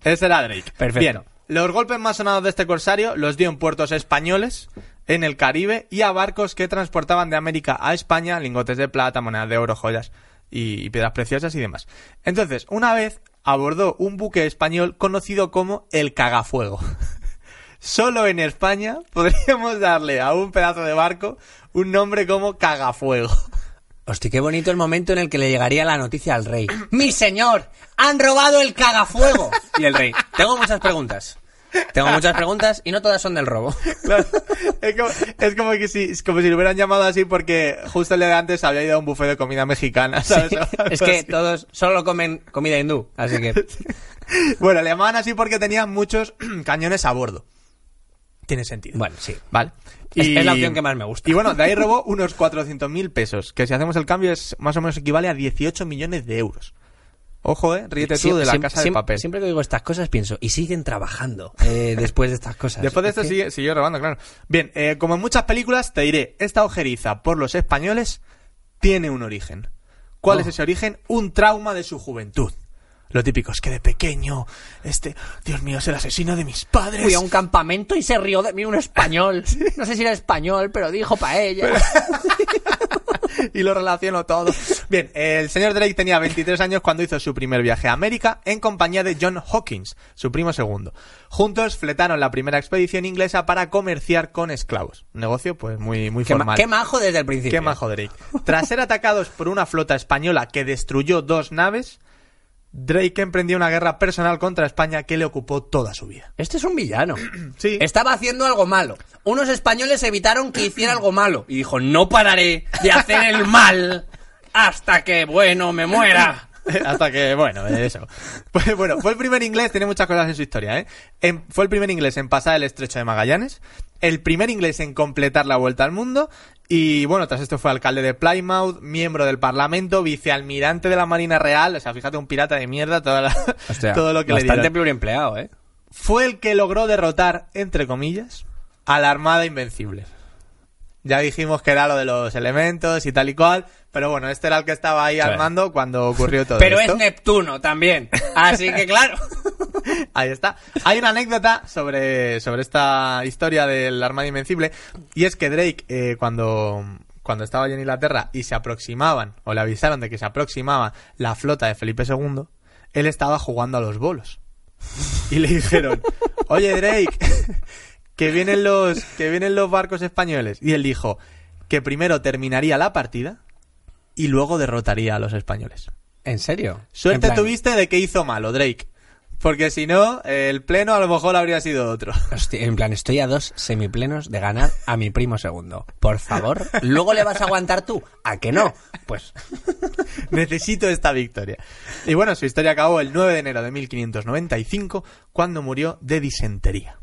Ese era Drake. Perfecto. Bien. Los golpes más sonados de este corsario los dio en puertos españoles, en el Caribe y a barcos que transportaban de América a España lingotes de plata, monedas de oro, joyas y, y piedras preciosas y demás. Entonces, una vez abordó un buque español conocido como el Cagafuego. Solo en España podríamos darle a un pedazo de barco un nombre como Cagafuego. Hostia, qué bonito el momento en el que le llegaría la noticia al rey. ¡Mi señor! ¡Han robado el cagafuego! Y el rey, tengo muchas preguntas. Tengo muchas preguntas y no todas son del robo. Claro, es, como, es como que si, es como si lo hubieran llamado así porque justo el día de antes había ido a un buffet de comida mexicana, ¿sabes? Es que Así. todos solo comen comida hindú, así que... Bueno, le llamaban así porque tenía muchos cañones a bordo. Tiene sentido. Bueno, sí. Vale. Es- es la opción que más me gusta. Y bueno, de ahí robó unos 400.000 pesos, que si hacemos el cambio es más o menos equivale a 18 millones de euros. Ojo, eh, ríete tú de la casa de papel. Siempre que digo estas cosas pienso, y siguen trabajando eh, después de estas cosas. Después de Es esto sigue, siguió robando, claro. Bien, eh, como en muchas películas, te diré, esta ojeriza por los españoles tiene un origen. ¿Cuál Oh. es ese origen? Un trauma de su juventud. Lo típico es que de pequeño, este, Dios mío, es el asesino de mis padres. Fui a un campamento y se rió de mí un español. No sé si era español, pero dijo paella. y lo relaciono todo. Bien, el señor Drake tenía 23 años cuando hizo su primer viaje a América en compañía de John Hawkins, su primo segundo. Juntos fletaron la primera expedición inglesa para comerciar con esclavos. Un negocio, pues, muy, muy Qué, ma- formal. qué majo desde el principio. Qué majo Drake. Tras ser atacados por una flota española que destruyó dos naves, Drake emprendió una guerra personal contra España que le ocupó toda su vida. Este es un villano. Sí. Estaba haciendo algo malo. Unos españoles evitaron que hiciera algo malo. Y dijo, no pararé de hacer el mal hasta que, bueno, me muera. Hasta que, bueno, eso. Pues, bueno, fue el primer inglés, tiene muchas cosas en su historia, ¿eh? En- fue el primer inglés en pasar el estrecho de Magallanes, el primer inglés en completar la vuelta al mundo, y bueno, tras esto fue alcalde de Plymouth, miembro del Parlamento, vicealmirante de la Marina Real, o sea, fíjate, un pirata de mierda, toda la- todo lo que le Bastante dieron. pluriempleado, ¿eh? Fue el que logró derrotar, entre comillas, a la Armada Invencible. Ya dijimos que era lo de los elementos y tal y cual, pero bueno, este era el que estaba ahí al Claro. mando cuando ocurrió todo Pero esto. es Neptuno también. Así que, claro. Ahí está. Hay una anécdota sobre, sobre esta historia del Armada Invencible. Y es que Drake, eh, cuando, cuando estaba allí en Inglaterra y se aproximaban, o le avisaron de que se aproximaba la flota de Felipe II, él estaba jugando a los bolos. Y le dijeron, oye Drake, que vienen los, que vienen los barcos españoles. Y él dijo que primero terminaría la partida y luego derrotaría a los españoles. ¿En serio? Suerte En tuviste de que hizo malo, Drake. Porque si no, el pleno a lo mejor habría sido otro. Hostia, en plan, estoy a dos semiplenos de ganar a mi primo segundo. Por favor, ¿luego le vas a aguantar tú? ¿A que no? Pues Necesito esta victoria. Y bueno, su historia acabó el 9 de enero de 1595, cuando murió de disentería.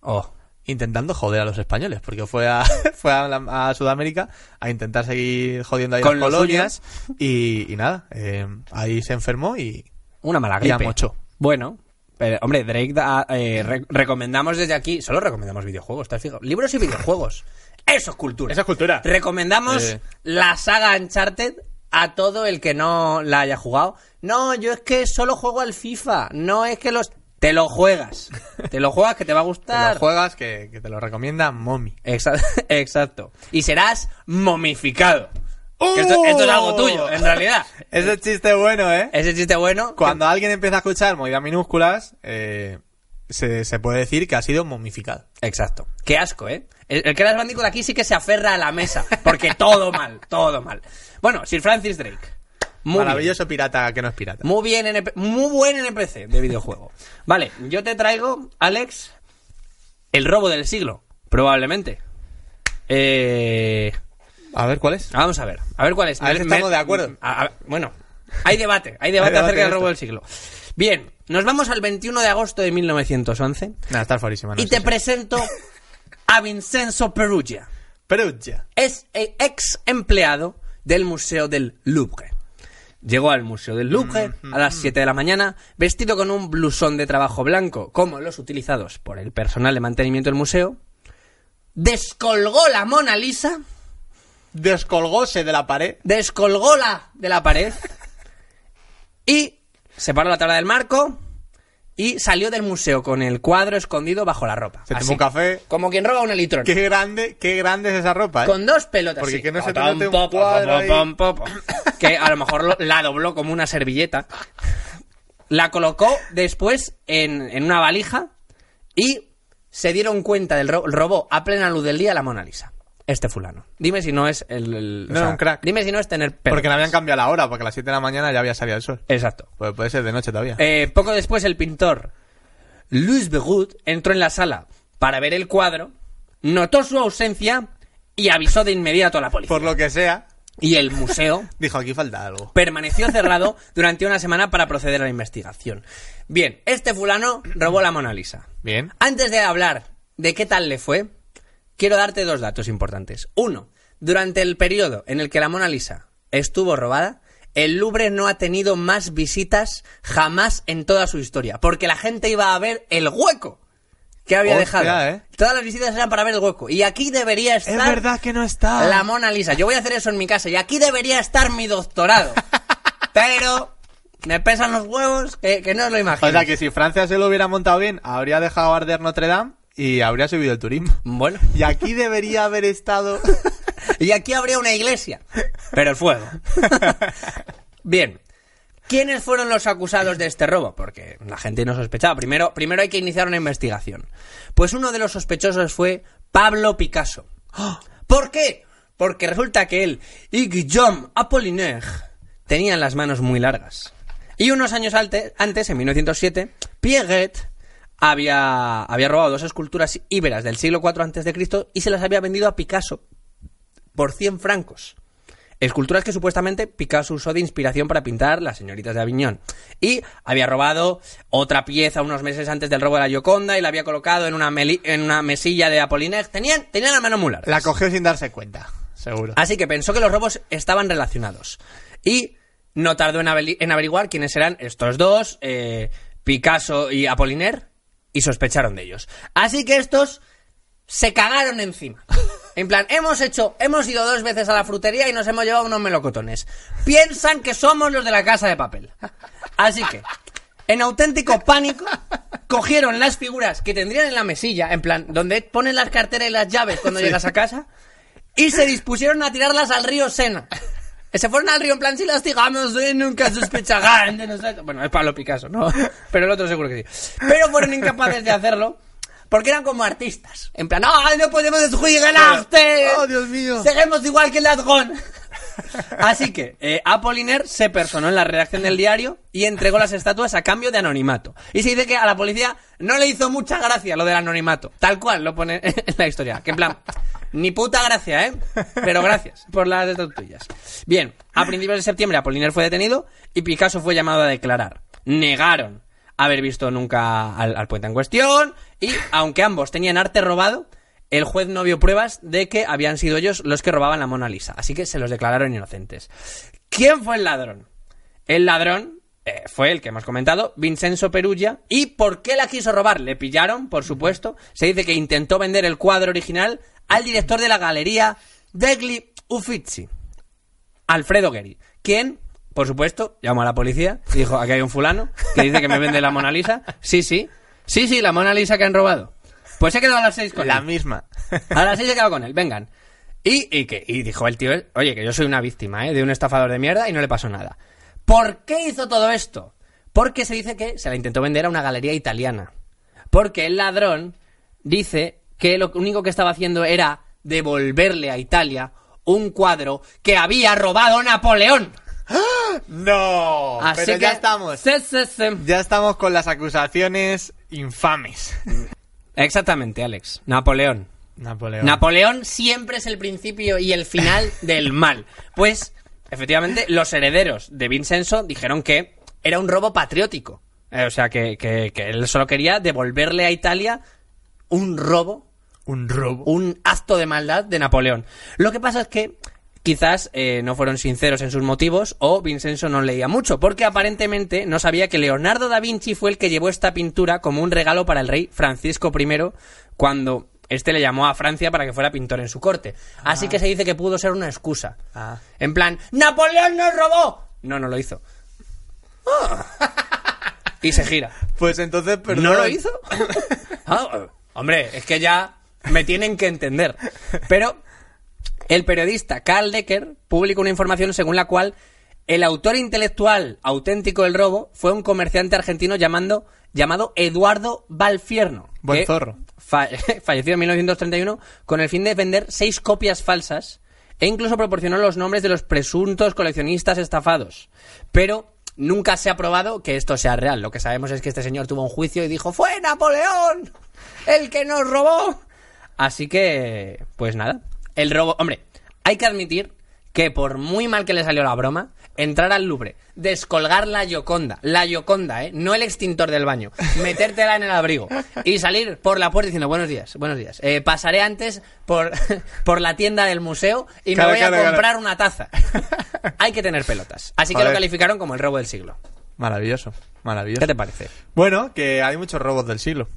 Oh, Intentando joder a los españoles, porque fue a, fue a, la- a Sudamérica a intentar seguir jodiendo ahí Con las lo colonias. Y, y nada, eh, ahí se enfermó y, una mala y a gripe. mocho. Bueno, pero, hombre, Drake da- eh, re- recomendamos desde aquí, solo recomendamos videojuegos, ¿te has fijado? Libros y videojuegos. Eso es cultura. Eso es cultura. Recomendamos Eh. la saga Uncharted a todo el que no la haya jugado. No, yo es que solo juego al FIFA. No es que los... Te lo juegas. Te lo juegas que te va a Te gustar. lo juegas, que, que te lo recomienda Mommy. Exa- Exacto. Y serás momificado. Que esto, esto es algo tuyo, en realidad. Ese chiste bueno, ¿eh? Ese chiste bueno. Cuando alguien empieza a escuchar movidas minúsculas, eh, se, se puede decir que ha sido momificado. Exacto. Qué asco, ¿eh? El, el que era Bandicoot aquí sí que se aferra a la mesa. Porque todo mal, todo mal. Bueno, Sir Francis Drake. Muy Maravilloso pirata que no es pirata. Muy bien, NP muy buen NPC de videojuego. Vale, yo te traigo, Alex, el robo del siglo. Probablemente. Eh... A ver, ¿cuál es? Vamos a ver, a ver cuál es. A ver si estamos de acuerdo. A- a- bueno, hay debate, hay debate Hay debate acerca del robo del siglo. Bien, nos vamos al 21 de agosto de 1911 Nada, está fuerísima. No y te presento a Vincenzo Perugia. Perugia. Es el ex empleado del Museo del Louvre. Llegó al Museo del Louvre a las 7 de la mañana, vestido con un blusón de trabajo blanco, como los utilizados por el personal de mantenimiento del museo. Descolgó la Mona Lisa Descolgóse de la pared. descolgóla de la pared y separó la tabla del marco y salió del museo con el cuadro escondido bajo la ropa. Se tomó un café. Como quien roba un elitrón. Qué grande, qué grande es esa ropa, ¿eh? Con dos pelotas. Porque sí. que no se te note un cuadro ahí. Que a lo mejor la dobló como una servilleta. La colocó después en, en una valija y se dieron cuenta del robo. Robó a plena luz del día la Mona Lisa. Este fulano. Dime si no es el... el- o No, un crack. Dime si no es tener pelo. Porque no habían cambiado la hora, porque a las 7 de la mañana ya había salido el sol. Exacto. Pues puede ser de noche todavía. Eh, poco después el pintor Louis Begut entró en la sala para ver el cuadro, notó su ausencia y avisó de inmediato a la policía. Por lo que sea, Y el museo dijo aquí falta algo. permaneció cerrado durante una semana para proceder a la investigación. Bien, este fulano robó la Mona Lisa. Bien. Antes de hablar de qué tal le fue, quiero darte dos datos importantes. Uno, durante el periodo en el que la Mona Lisa estuvo robada, el Louvre no ha tenido más visitas jamás en toda su historia, porque la gente iba a ver el hueco que había Hostia, dejado. ¿eh? Todas las visitas eran para ver el hueco. Y aquí debería estar Es verdad que no está. la Mona Lisa. Yo voy a hacer eso en mi casa y aquí debería estar mi doctorado. Pero me pesan los huevos que, que no os lo imagino. O sea que si Francia se lo hubiera montado bien, habría dejado arder Notre Dame y habría subido el turismo. Bueno. Y aquí debería haber estado. Y aquí habría una iglesia. Pero el fuego. Bien. ¿Quiénes fueron los acusados de este robo? Porque la gente no sospechaba. Primero, primero hay que iniciar una investigación. Pues uno de los sospechosos fue Pablo Picasso. ¿Por qué? Porque resulta que él y Guillaume Apollinaire tenían las manos muy largas. Y unos años antes, en 1907, Pierret había, había robado dos esculturas íberas del siglo IV antes de Cristo y se las había vendido a Picasso por 100 francos. Esculturas que supuestamente Picasso usó de inspiración para pintar las señoritas de Aviñón. Y había robado otra pieza unos meses antes del robo de la Gioconda y la había colocado en una, meli- en una mesilla de Apollinaire. Tenían, tenían la mano muy larga. La cogió sin darse cuenta, seguro. Así que pensó que los robos estaban relacionados. Y no tardó en averiguar quiénes eran estos dos, eh, Picasso y Apollinaire, y sospecharon de ellos. Así que estos se cagaron encima. En plan, hemos hecho, hemos ido dos veces a la frutería y nos hemos llevado unos melocotones. Piensan que somos los de la casa de papel. Así que, en auténtico pánico, cogieron las figuras que tendrían en la mesilla, en plan, donde ponen las carteras y las llaves cuando llegas a casa, y se dispusieron a tirarlas al río Sena. Se fueron al río en plan, si las tiramos, eh, nunca sospecharán de nosotros. Bueno, es Pablo Picasso, ¿no? Pero el otro seguro que sí. Pero fueron incapaces de hacerlo porque eran como artistas. En plan, ¡ay, no podemos desjugar el arte! ¡Oh, Dios mío! Seguimos igual que el ladrón. Así que eh, Apollinaire se personó en la redacción del diario y entregó las estatuas a cambio de anonimato. Y se dice que a la policía no le hizo mucha gracia lo del anonimato. Tal cual lo pone en la historia. Que en plan, ni puta gracia, ¿eh? Pero gracias por las estatuillas. Bien, a principios de septiembre Apollinaire fue detenido y Picasso fue llamado a declarar. Negaron haber visto nunca al, al poeta en cuestión y, aunque ambos tenían arte robado, el juez no vio pruebas de que habían sido ellos los que robaban la Mona Lisa, así que se los declararon inocentes. ¿Quién fue el ladrón? El ladrón eh, fue el que hemos comentado, Vincenzo Perugia. ¿Y por qué la quiso robar? Le pillaron, por supuesto. Se dice que intentó vender el cuadro original al director de la galería Degli Uffizi, Alfredo Geri, quien, por supuesto, llamó a la policía y dijo, aquí hay un fulano que dice que me vende la Mona Lisa. Sí, sí. Sí, sí, la Mona Lisa que han robado. Pues se ha quedado a las seis con La él. misma. A las seis se quedado con él, vengan. Y, y, que, y dijo el tío, oye, que yo soy una víctima, ¿eh? De un estafador de mierda y no le pasó nada. ¿Por qué hizo todo esto? Porque se dice que se la intentó vender a una galería italiana. Porque el ladrón dice que lo único que estaba haciendo era devolverle a Italia un cuadro que había robado Napoleón. No, Así pero que ya estamos. Ya estamos con las acusaciones infames. Exactamente, Alex. Napoleón. Napoleón. Napoleón siempre es el principio y el final del mal. Pues, efectivamente, los herederos de Vincenzo dijeron que era un robo patriótico. Eh, o sea, que, que- que él solo quería devolverle a Italia un robo, un robo. un acto de maldad de Napoleón. Lo que pasa es que quizás eh, no fueron sinceros en sus motivos o Vincenzo no leía mucho, porque aparentemente no sabía que Leonardo da Vinci fue el que llevó esta pintura como un regalo para el rey Francisco I cuando este le llamó a Francia para que fuera pintor en su corte. Así que se dice que pudo ser una excusa. Ah. En plan, ¡Napoleón nos robó! No, no lo hizo. Y se gira. Pues entonces, perdón. ¿No lo hizo? Ah, hombre, es que ya me tienen que entender. Pero el periodista Karl Decker publicó una información según la cual el autor intelectual auténtico del robo fue un comerciante argentino llamando, llamado Eduardo Valfierno. Buen zorro. fa- falleció en 1931 con el fin de vender seis copias falsas e incluso proporcionó los nombres de los presuntos coleccionistas estafados. Pero nunca se ha probado que esto sea real. Lo que sabemos es que este señor tuvo un juicio y dijo, fue Napoleón el que nos robó. Así que, pues nada, el robo... Hombre, hay que admitir que por muy mal que le salió la broma, entrar al Louvre, descolgar la Yoconda, la Yoconda, ¿eh? No el extintor del baño, metértela en el abrigo y salir por la puerta diciendo buenos días, buenos días. Eh, pasaré antes por, por la tienda del museo y me voy a comprar una taza. hay que tener pelotas. Así que lo calificaron como el robo del siglo. Maravilloso, maravilloso. ¿Qué te parece? Bueno, que hay muchos robos del siglo.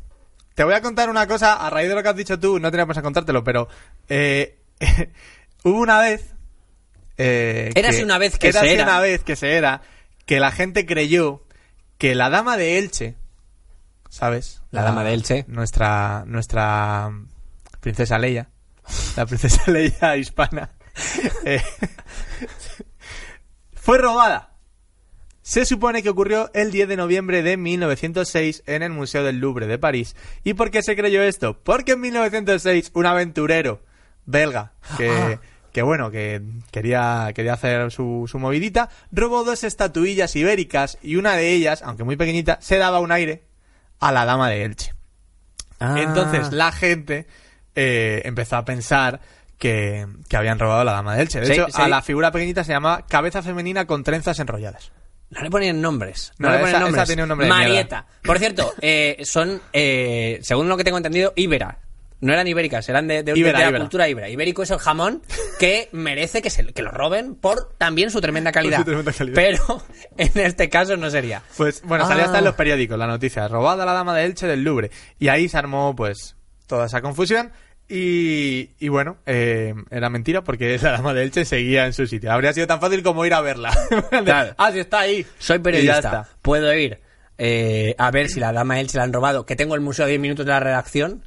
Te voy a contar una cosa, a raíz de lo que has dicho tú, no teníamos a contártelo, pero eh, hubo una vez... Eh, Érase una vez que se era. una vez que se era, que la gente creyó que la dama de Elche, ¿sabes? La dama de Elche. Nuestra, nuestra princesa Leia, la princesa Leia hispana, eh, fue robada. Se supone que ocurrió el 10 de noviembre de 1906 en el Museo del Louvre de París. ¿Y por qué se creyó esto? Porque en 1906 un aventurero belga que, que bueno, que quería, quería hacer su, su movidita, robó dos estatuillas ibéricas y una de ellas, aunque muy pequeñita, se daba un aire a la dama de Elche. Ah. Entonces la gente eh, empezó a pensar que, que habían robado a la dama de Elche. De Sí, hecho, sí. a la figura pequeñita se llama cabeza femenina con trenzas enrolladas. No le ponían nombres. No, No, le ponían esa- nombres. esa tenía un nombre de Marieta. Por cierto, eh, son, eh, según lo que tengo entendido, íbera. No eran ibéricas, eran de, de- de Íbera, la cultura íbera. Ibérico es el jamón que merece que, se, que lo roben por también su tremenda calidad. su tremenda calidad. Pero en este caso no sería. Pues bueno, salió Ah. hasta en los periódicos la noticia, robada la dama de Elche del Louvre. Y ahí se armó pues toda esa confusión. Y, y bueno, eh, era mentira porque la dama de Elche seguía en su sitio. Habría sido tan fácil como ir a verla. Claro. ah, sí está ahí. Soy periodista. Puedo ir eh, a ver si la dama él se la han robado, que tengo el museo a 10 minutos de la redacción,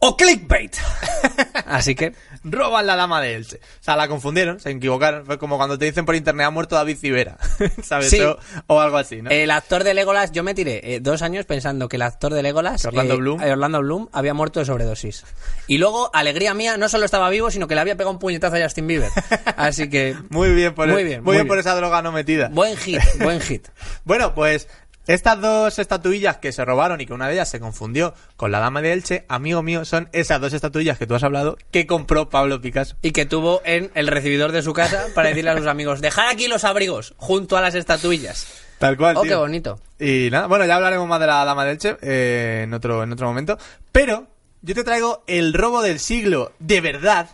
o clickbait. Así que, Roban la dama de Elche. O sea, la confundieron, se equivocaron. Fue como cuando te dicen por internet ha muerto David Civera. ¿Sabes? Sí. O, o algo así, ¿no? el actor de Legolas, yo me tiré eh, dos años pensando que el actor de Legolas, Orlando eh, Bloom. Orlando Bloom, había muerto de sobredosis. Y luego, alegría mía, no solo estaba vivo, sino que le había pegado un puñetazo a Justin Bieber. Así que, Muy bien por, Muy el- bien, muy bien por esa droga no metida. buen hit, buen hit. Bueno, pues estas dos estatuillas que se robaron y que una de ellas se confundió con la dama de Elche, amigo mío, son esas dos estatuillas que tú has hablado que compró Pablo Picasso. Y que tuvo en el recibidor de su casa para decirle a sus amigos, dejad aquí los abrigos, junto a las estatuillas. Tal cual. Oh, tío. qué bonito. Y nada, bueno, ya hablaremos más de la dama de Elche eh, en, otro, en otro momento. Pero yo te traigo el robo del siglo de verdad.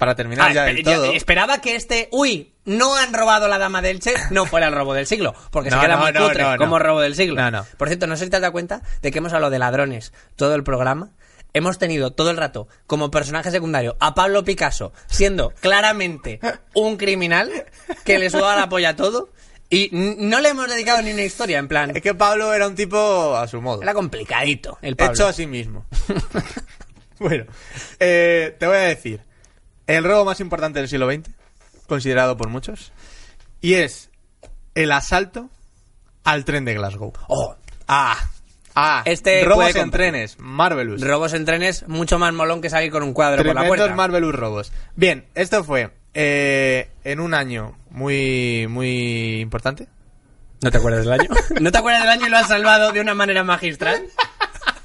Para terminar Ah, ya del todo. esperaba que este, uy, no han robado la dama del Che, no fuera el robo del siglo, porque No, se queda no, muy no, cutre como robo del siglo. Por cierto, no sé si te has dado cuenta de que hemos hablado de ladrones todo el programa. Hemos tenido todo el rato como personaje secundario a Pablo Picasso, siendo claramente un criminal que le sudaba la polla a todo, y no le hemos dedicado ni una historia, en plan. Es que Pablo era un tipo a su modo. Era complicadito el Pablo. Hecho a sí mismo. bueno, eh, te voy a decir. El robo más importante del siglo XX, considerado por muchos, y es el asalto al tren de Glasgow. Oh, Ah, ah, Este robos puede en trenes, Marvelous. robos en trenes, mucho más molón que salir con un cuadro por la Tremendos puerta. Marvelous robos. Bien, esto fue eh, en un año muy, muy importante. ¿No te acuerdas del año? ¿No te acuerdas del año y lo has salvado de una manera magistral?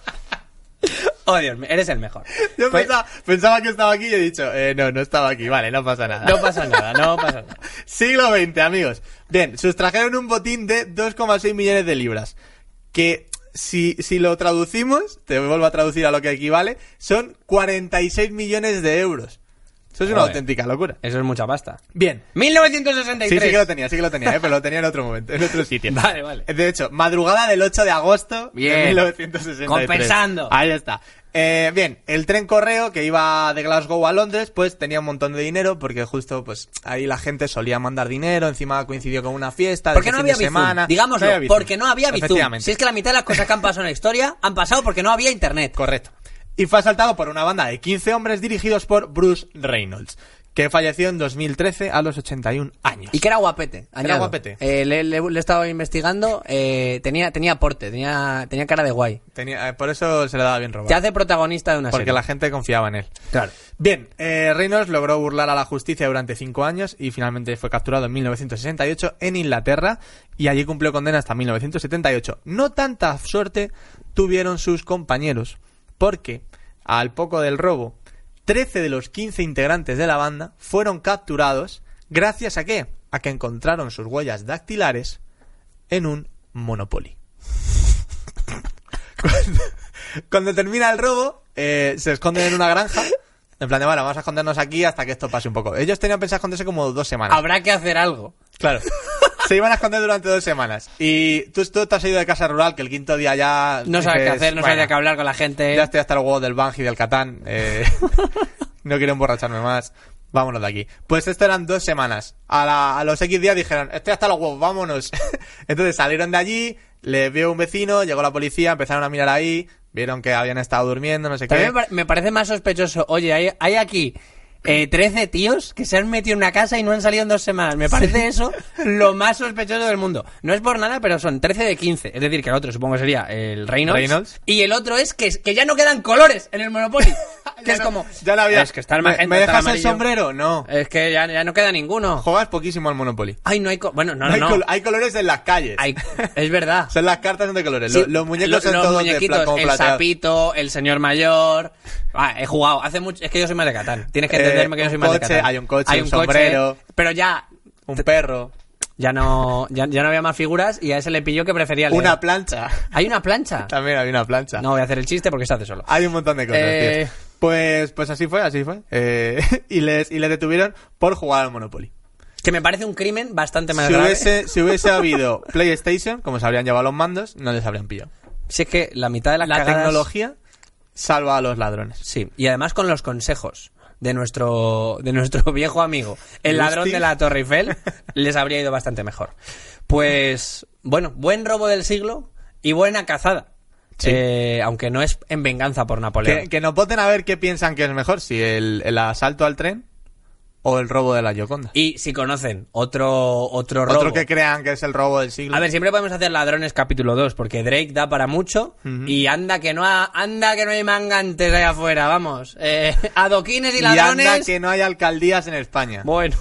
Oh, Dios mío, eres el mejor. Yo Pues- pensaba, pensaba que estaba aquí y he dicho, eh, no, no estaba aquí, vale, no pasa nada. No pasa nada, no pasa nada. Siglo XX, amigos. Bien, sustrajeron un botín de 2,6 millones de libras. Que si, si lo traducimos, te vuelvo a traducir a lo que equivale, son 46 millones de euros. Eso es una Joder. auténtica locura. Eso es mucha pasta. Bien. 1963. Sí, sí que lo tenía, sí que lo tenía, eh, pero lo tenía en otro momento, en otro sitio. Vale, vale. De hecho, madrugada del 8 de agosto de Bien. 1963. Compensando. Ahí está. Eh, bien, el tren correo que iba de Glasgow a Londres, pues tenía un montón de dinero porque justo, pues ahí la gente solía mandar dinero, encima coincidió con una fiesta. de Porque no fin había de semana. Digámoslo, No había Bizum. porque no había Bizum. Si es que la mitad de las cosas que han pasado en la historia han pasado porque no había internet. Correcto. Y fue asaltado por una banda de 15 hombres dirigidos por Bruce Reynolds, que falleció en 2013 a los 81 años. Y que era guapete. añado. guapete. Eh, le, le- le he estado investigando. eh, tenía, tenía porte, tenía, tenía cara de guay. Tenía, eh, por eso se le daba bien robar. Te hace protagonista de una porque serie. la gente confiaba en él. Claro. Bien, Reynolds logró burlar a la justicia durante cinco años y finalmente fue capturado en 1968 en Inglaterra y allí cumplió condena hasta 1978. No tanta suerte tuvieron sus compañeros porque al poco del robo, 13 de los 15 integrantes de la banda fueron capturados gracias a qué? A que encontraron sus huellas dactilares en un Monopoly. cuando, cuando termina el robo, eh, se esconden en una granja. En plan de, bueno, vamos a escondernos aquí hasta que esto pase un poco. Ellos tenían pensado esconderse como dos semanas. Habrá que hacer algo. Claro. Se iban a esconder durante dos semanas. Y tú, tú te has ido de casa rural, que el quinto día ya... No sabes qué hacer, no bueno, sabes qué hablar con la gente. Ya estoy hasta el huevo del Bang y del Catán. eh, no quiero emborracharme más. Vámonos de aquí. Pues esto eran dos semanas. A, la- a los X días dijeron, estoy hasta los huevos, vámonos. Entonces salieron de allí, les vio un vecino, llegó la policía, empezaron a mirar ahí, vieron que habían estado durmiendo, no sé También qué. me parece más sospechoso. Oye, hay, hay aquí eh, 13 tíos que se han metido en una casa y no han salido en dos semanas. Me parece eso lo más sospechoso del mundo. No es por nada, pero son 13 de 15. Es decir, que el otro supongo sería el Reynolds. Reynolds. Y el otro es que, que ya no quedan colores en el Monopoly. Que es no- como... Ya la había. Es que está el ¿Me, magenta, ¿me está el dejas el sombrero? No. Es que ya, ya no queda ninguno. Juegas poquísimo al Monopoly. Ay, no hay... co- bueno, no, No hay, no. col- hay colores en las calles. Hay- es verdad. Son las cartas de colores. Sí, los muñecos son los todos muñequitos, de pla- el sapito, el señor mayor. Ah, he jugado hace mucho. Es que yo soy más de Catán. Tienes que Eh, entenderme que yo soy más de Catán. hay un coche, un sombrero. pero ya, Un perro. ya no, ya, ya no había más figuras y a ese le pilló que prefería leer. Una plancha. Hay una plancha. También había una plancha. No voy a hacer el chiste porque se hace solo. Hay un montón de cosas, Eh, tío. Pues, pues así fue, así fue. Eh, y, les, y les detuvieron por jugar al Monopoly. Que me parece un crimen bastante más Si grave. hubiese, si hubiese habido PlayStation, como se habrían llevado los mandos, no les habrían pillado. Si es que la mitad de las La cagadas- tecnología salva a los ladrones. Sí, y además con los consejos de nuestro, de nuestro viejo amigo, el Lustig. ladrón de la Torre Eiffel, les habría ido bastante mejor. Pues, bueno, buen robo del siglo y buena cazada. Sí. Eh, aunque no es en venganza por Napoleón. Que, que nos voten a ver qué piensan que es mejor, si el, el asalto al tren o el robo de la Yoconda. Y si conocen otro, otro robo. Otro que crean que es el robo del siglo. A ver, siempre podemos hacer ladrones capítulo 2, porque Drake da para mucho y anda que no ha- anda que no hay mangantes ahí afuera, vamos. Eh, adoquines y y ladrones. anda que no hay alcaldías en España. Bueno.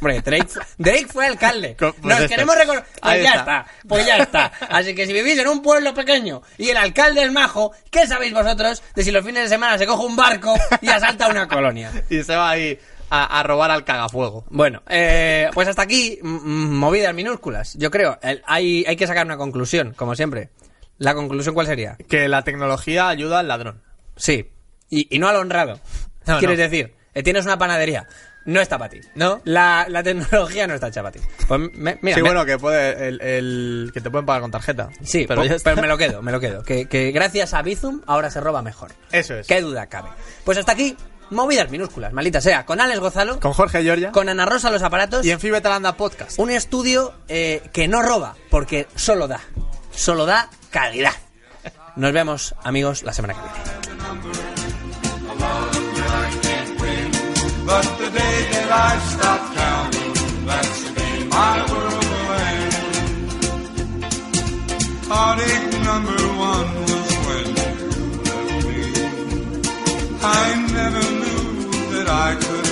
Hombre, Drake, fu- Drake fue alcalde. Pues Nos queremos reconocer. Pues Ahí ya está. está. Pues ya está. Así que si vivís en un pueblo pequeño y el alcalde es majo, ¿qué sabéis vosotros de si los fines de semana se coge un barco y asalta una colonia? Y se va ahí a, a robar al cagafuego. Bueno, eh, pues hasta aquí, movidas minúsculas. Yo creo, el- hay, hay que sacar una conclusión, como siempre. ¿La conclusión cuál sería? Que la tecnología ayuda al ladrón. Sí. Y, y no al honrado. No, Quieres no. decir, eh, tienes una panadería. No está para ti. ¿No? La, la tecnología no está hecha para ti. Pues me- mira, sí, me- bueno, que puede el, el- que te pueden pagar con tarjeta. Sí, pero ya está. pero me lo quedo, me lo quedo. Que, que gracias a Bizum ahora se roba mejor. Eso es. Qué duda cabe. Pues hasta aquí, movidas minúsculas, maldita sea. Con Alex Gozalo, Con Jorge Giorgia con Ana Rosa los aparatos. y en Fibetalanda Podcast. Un estudio eh, que no roba, porque solo da. Solo da calidad. Nos vemos, amigos, la semana que viene. But the day that I stop counting, that's the day my world will end. Heartache number one was when you left me. I never knew that I could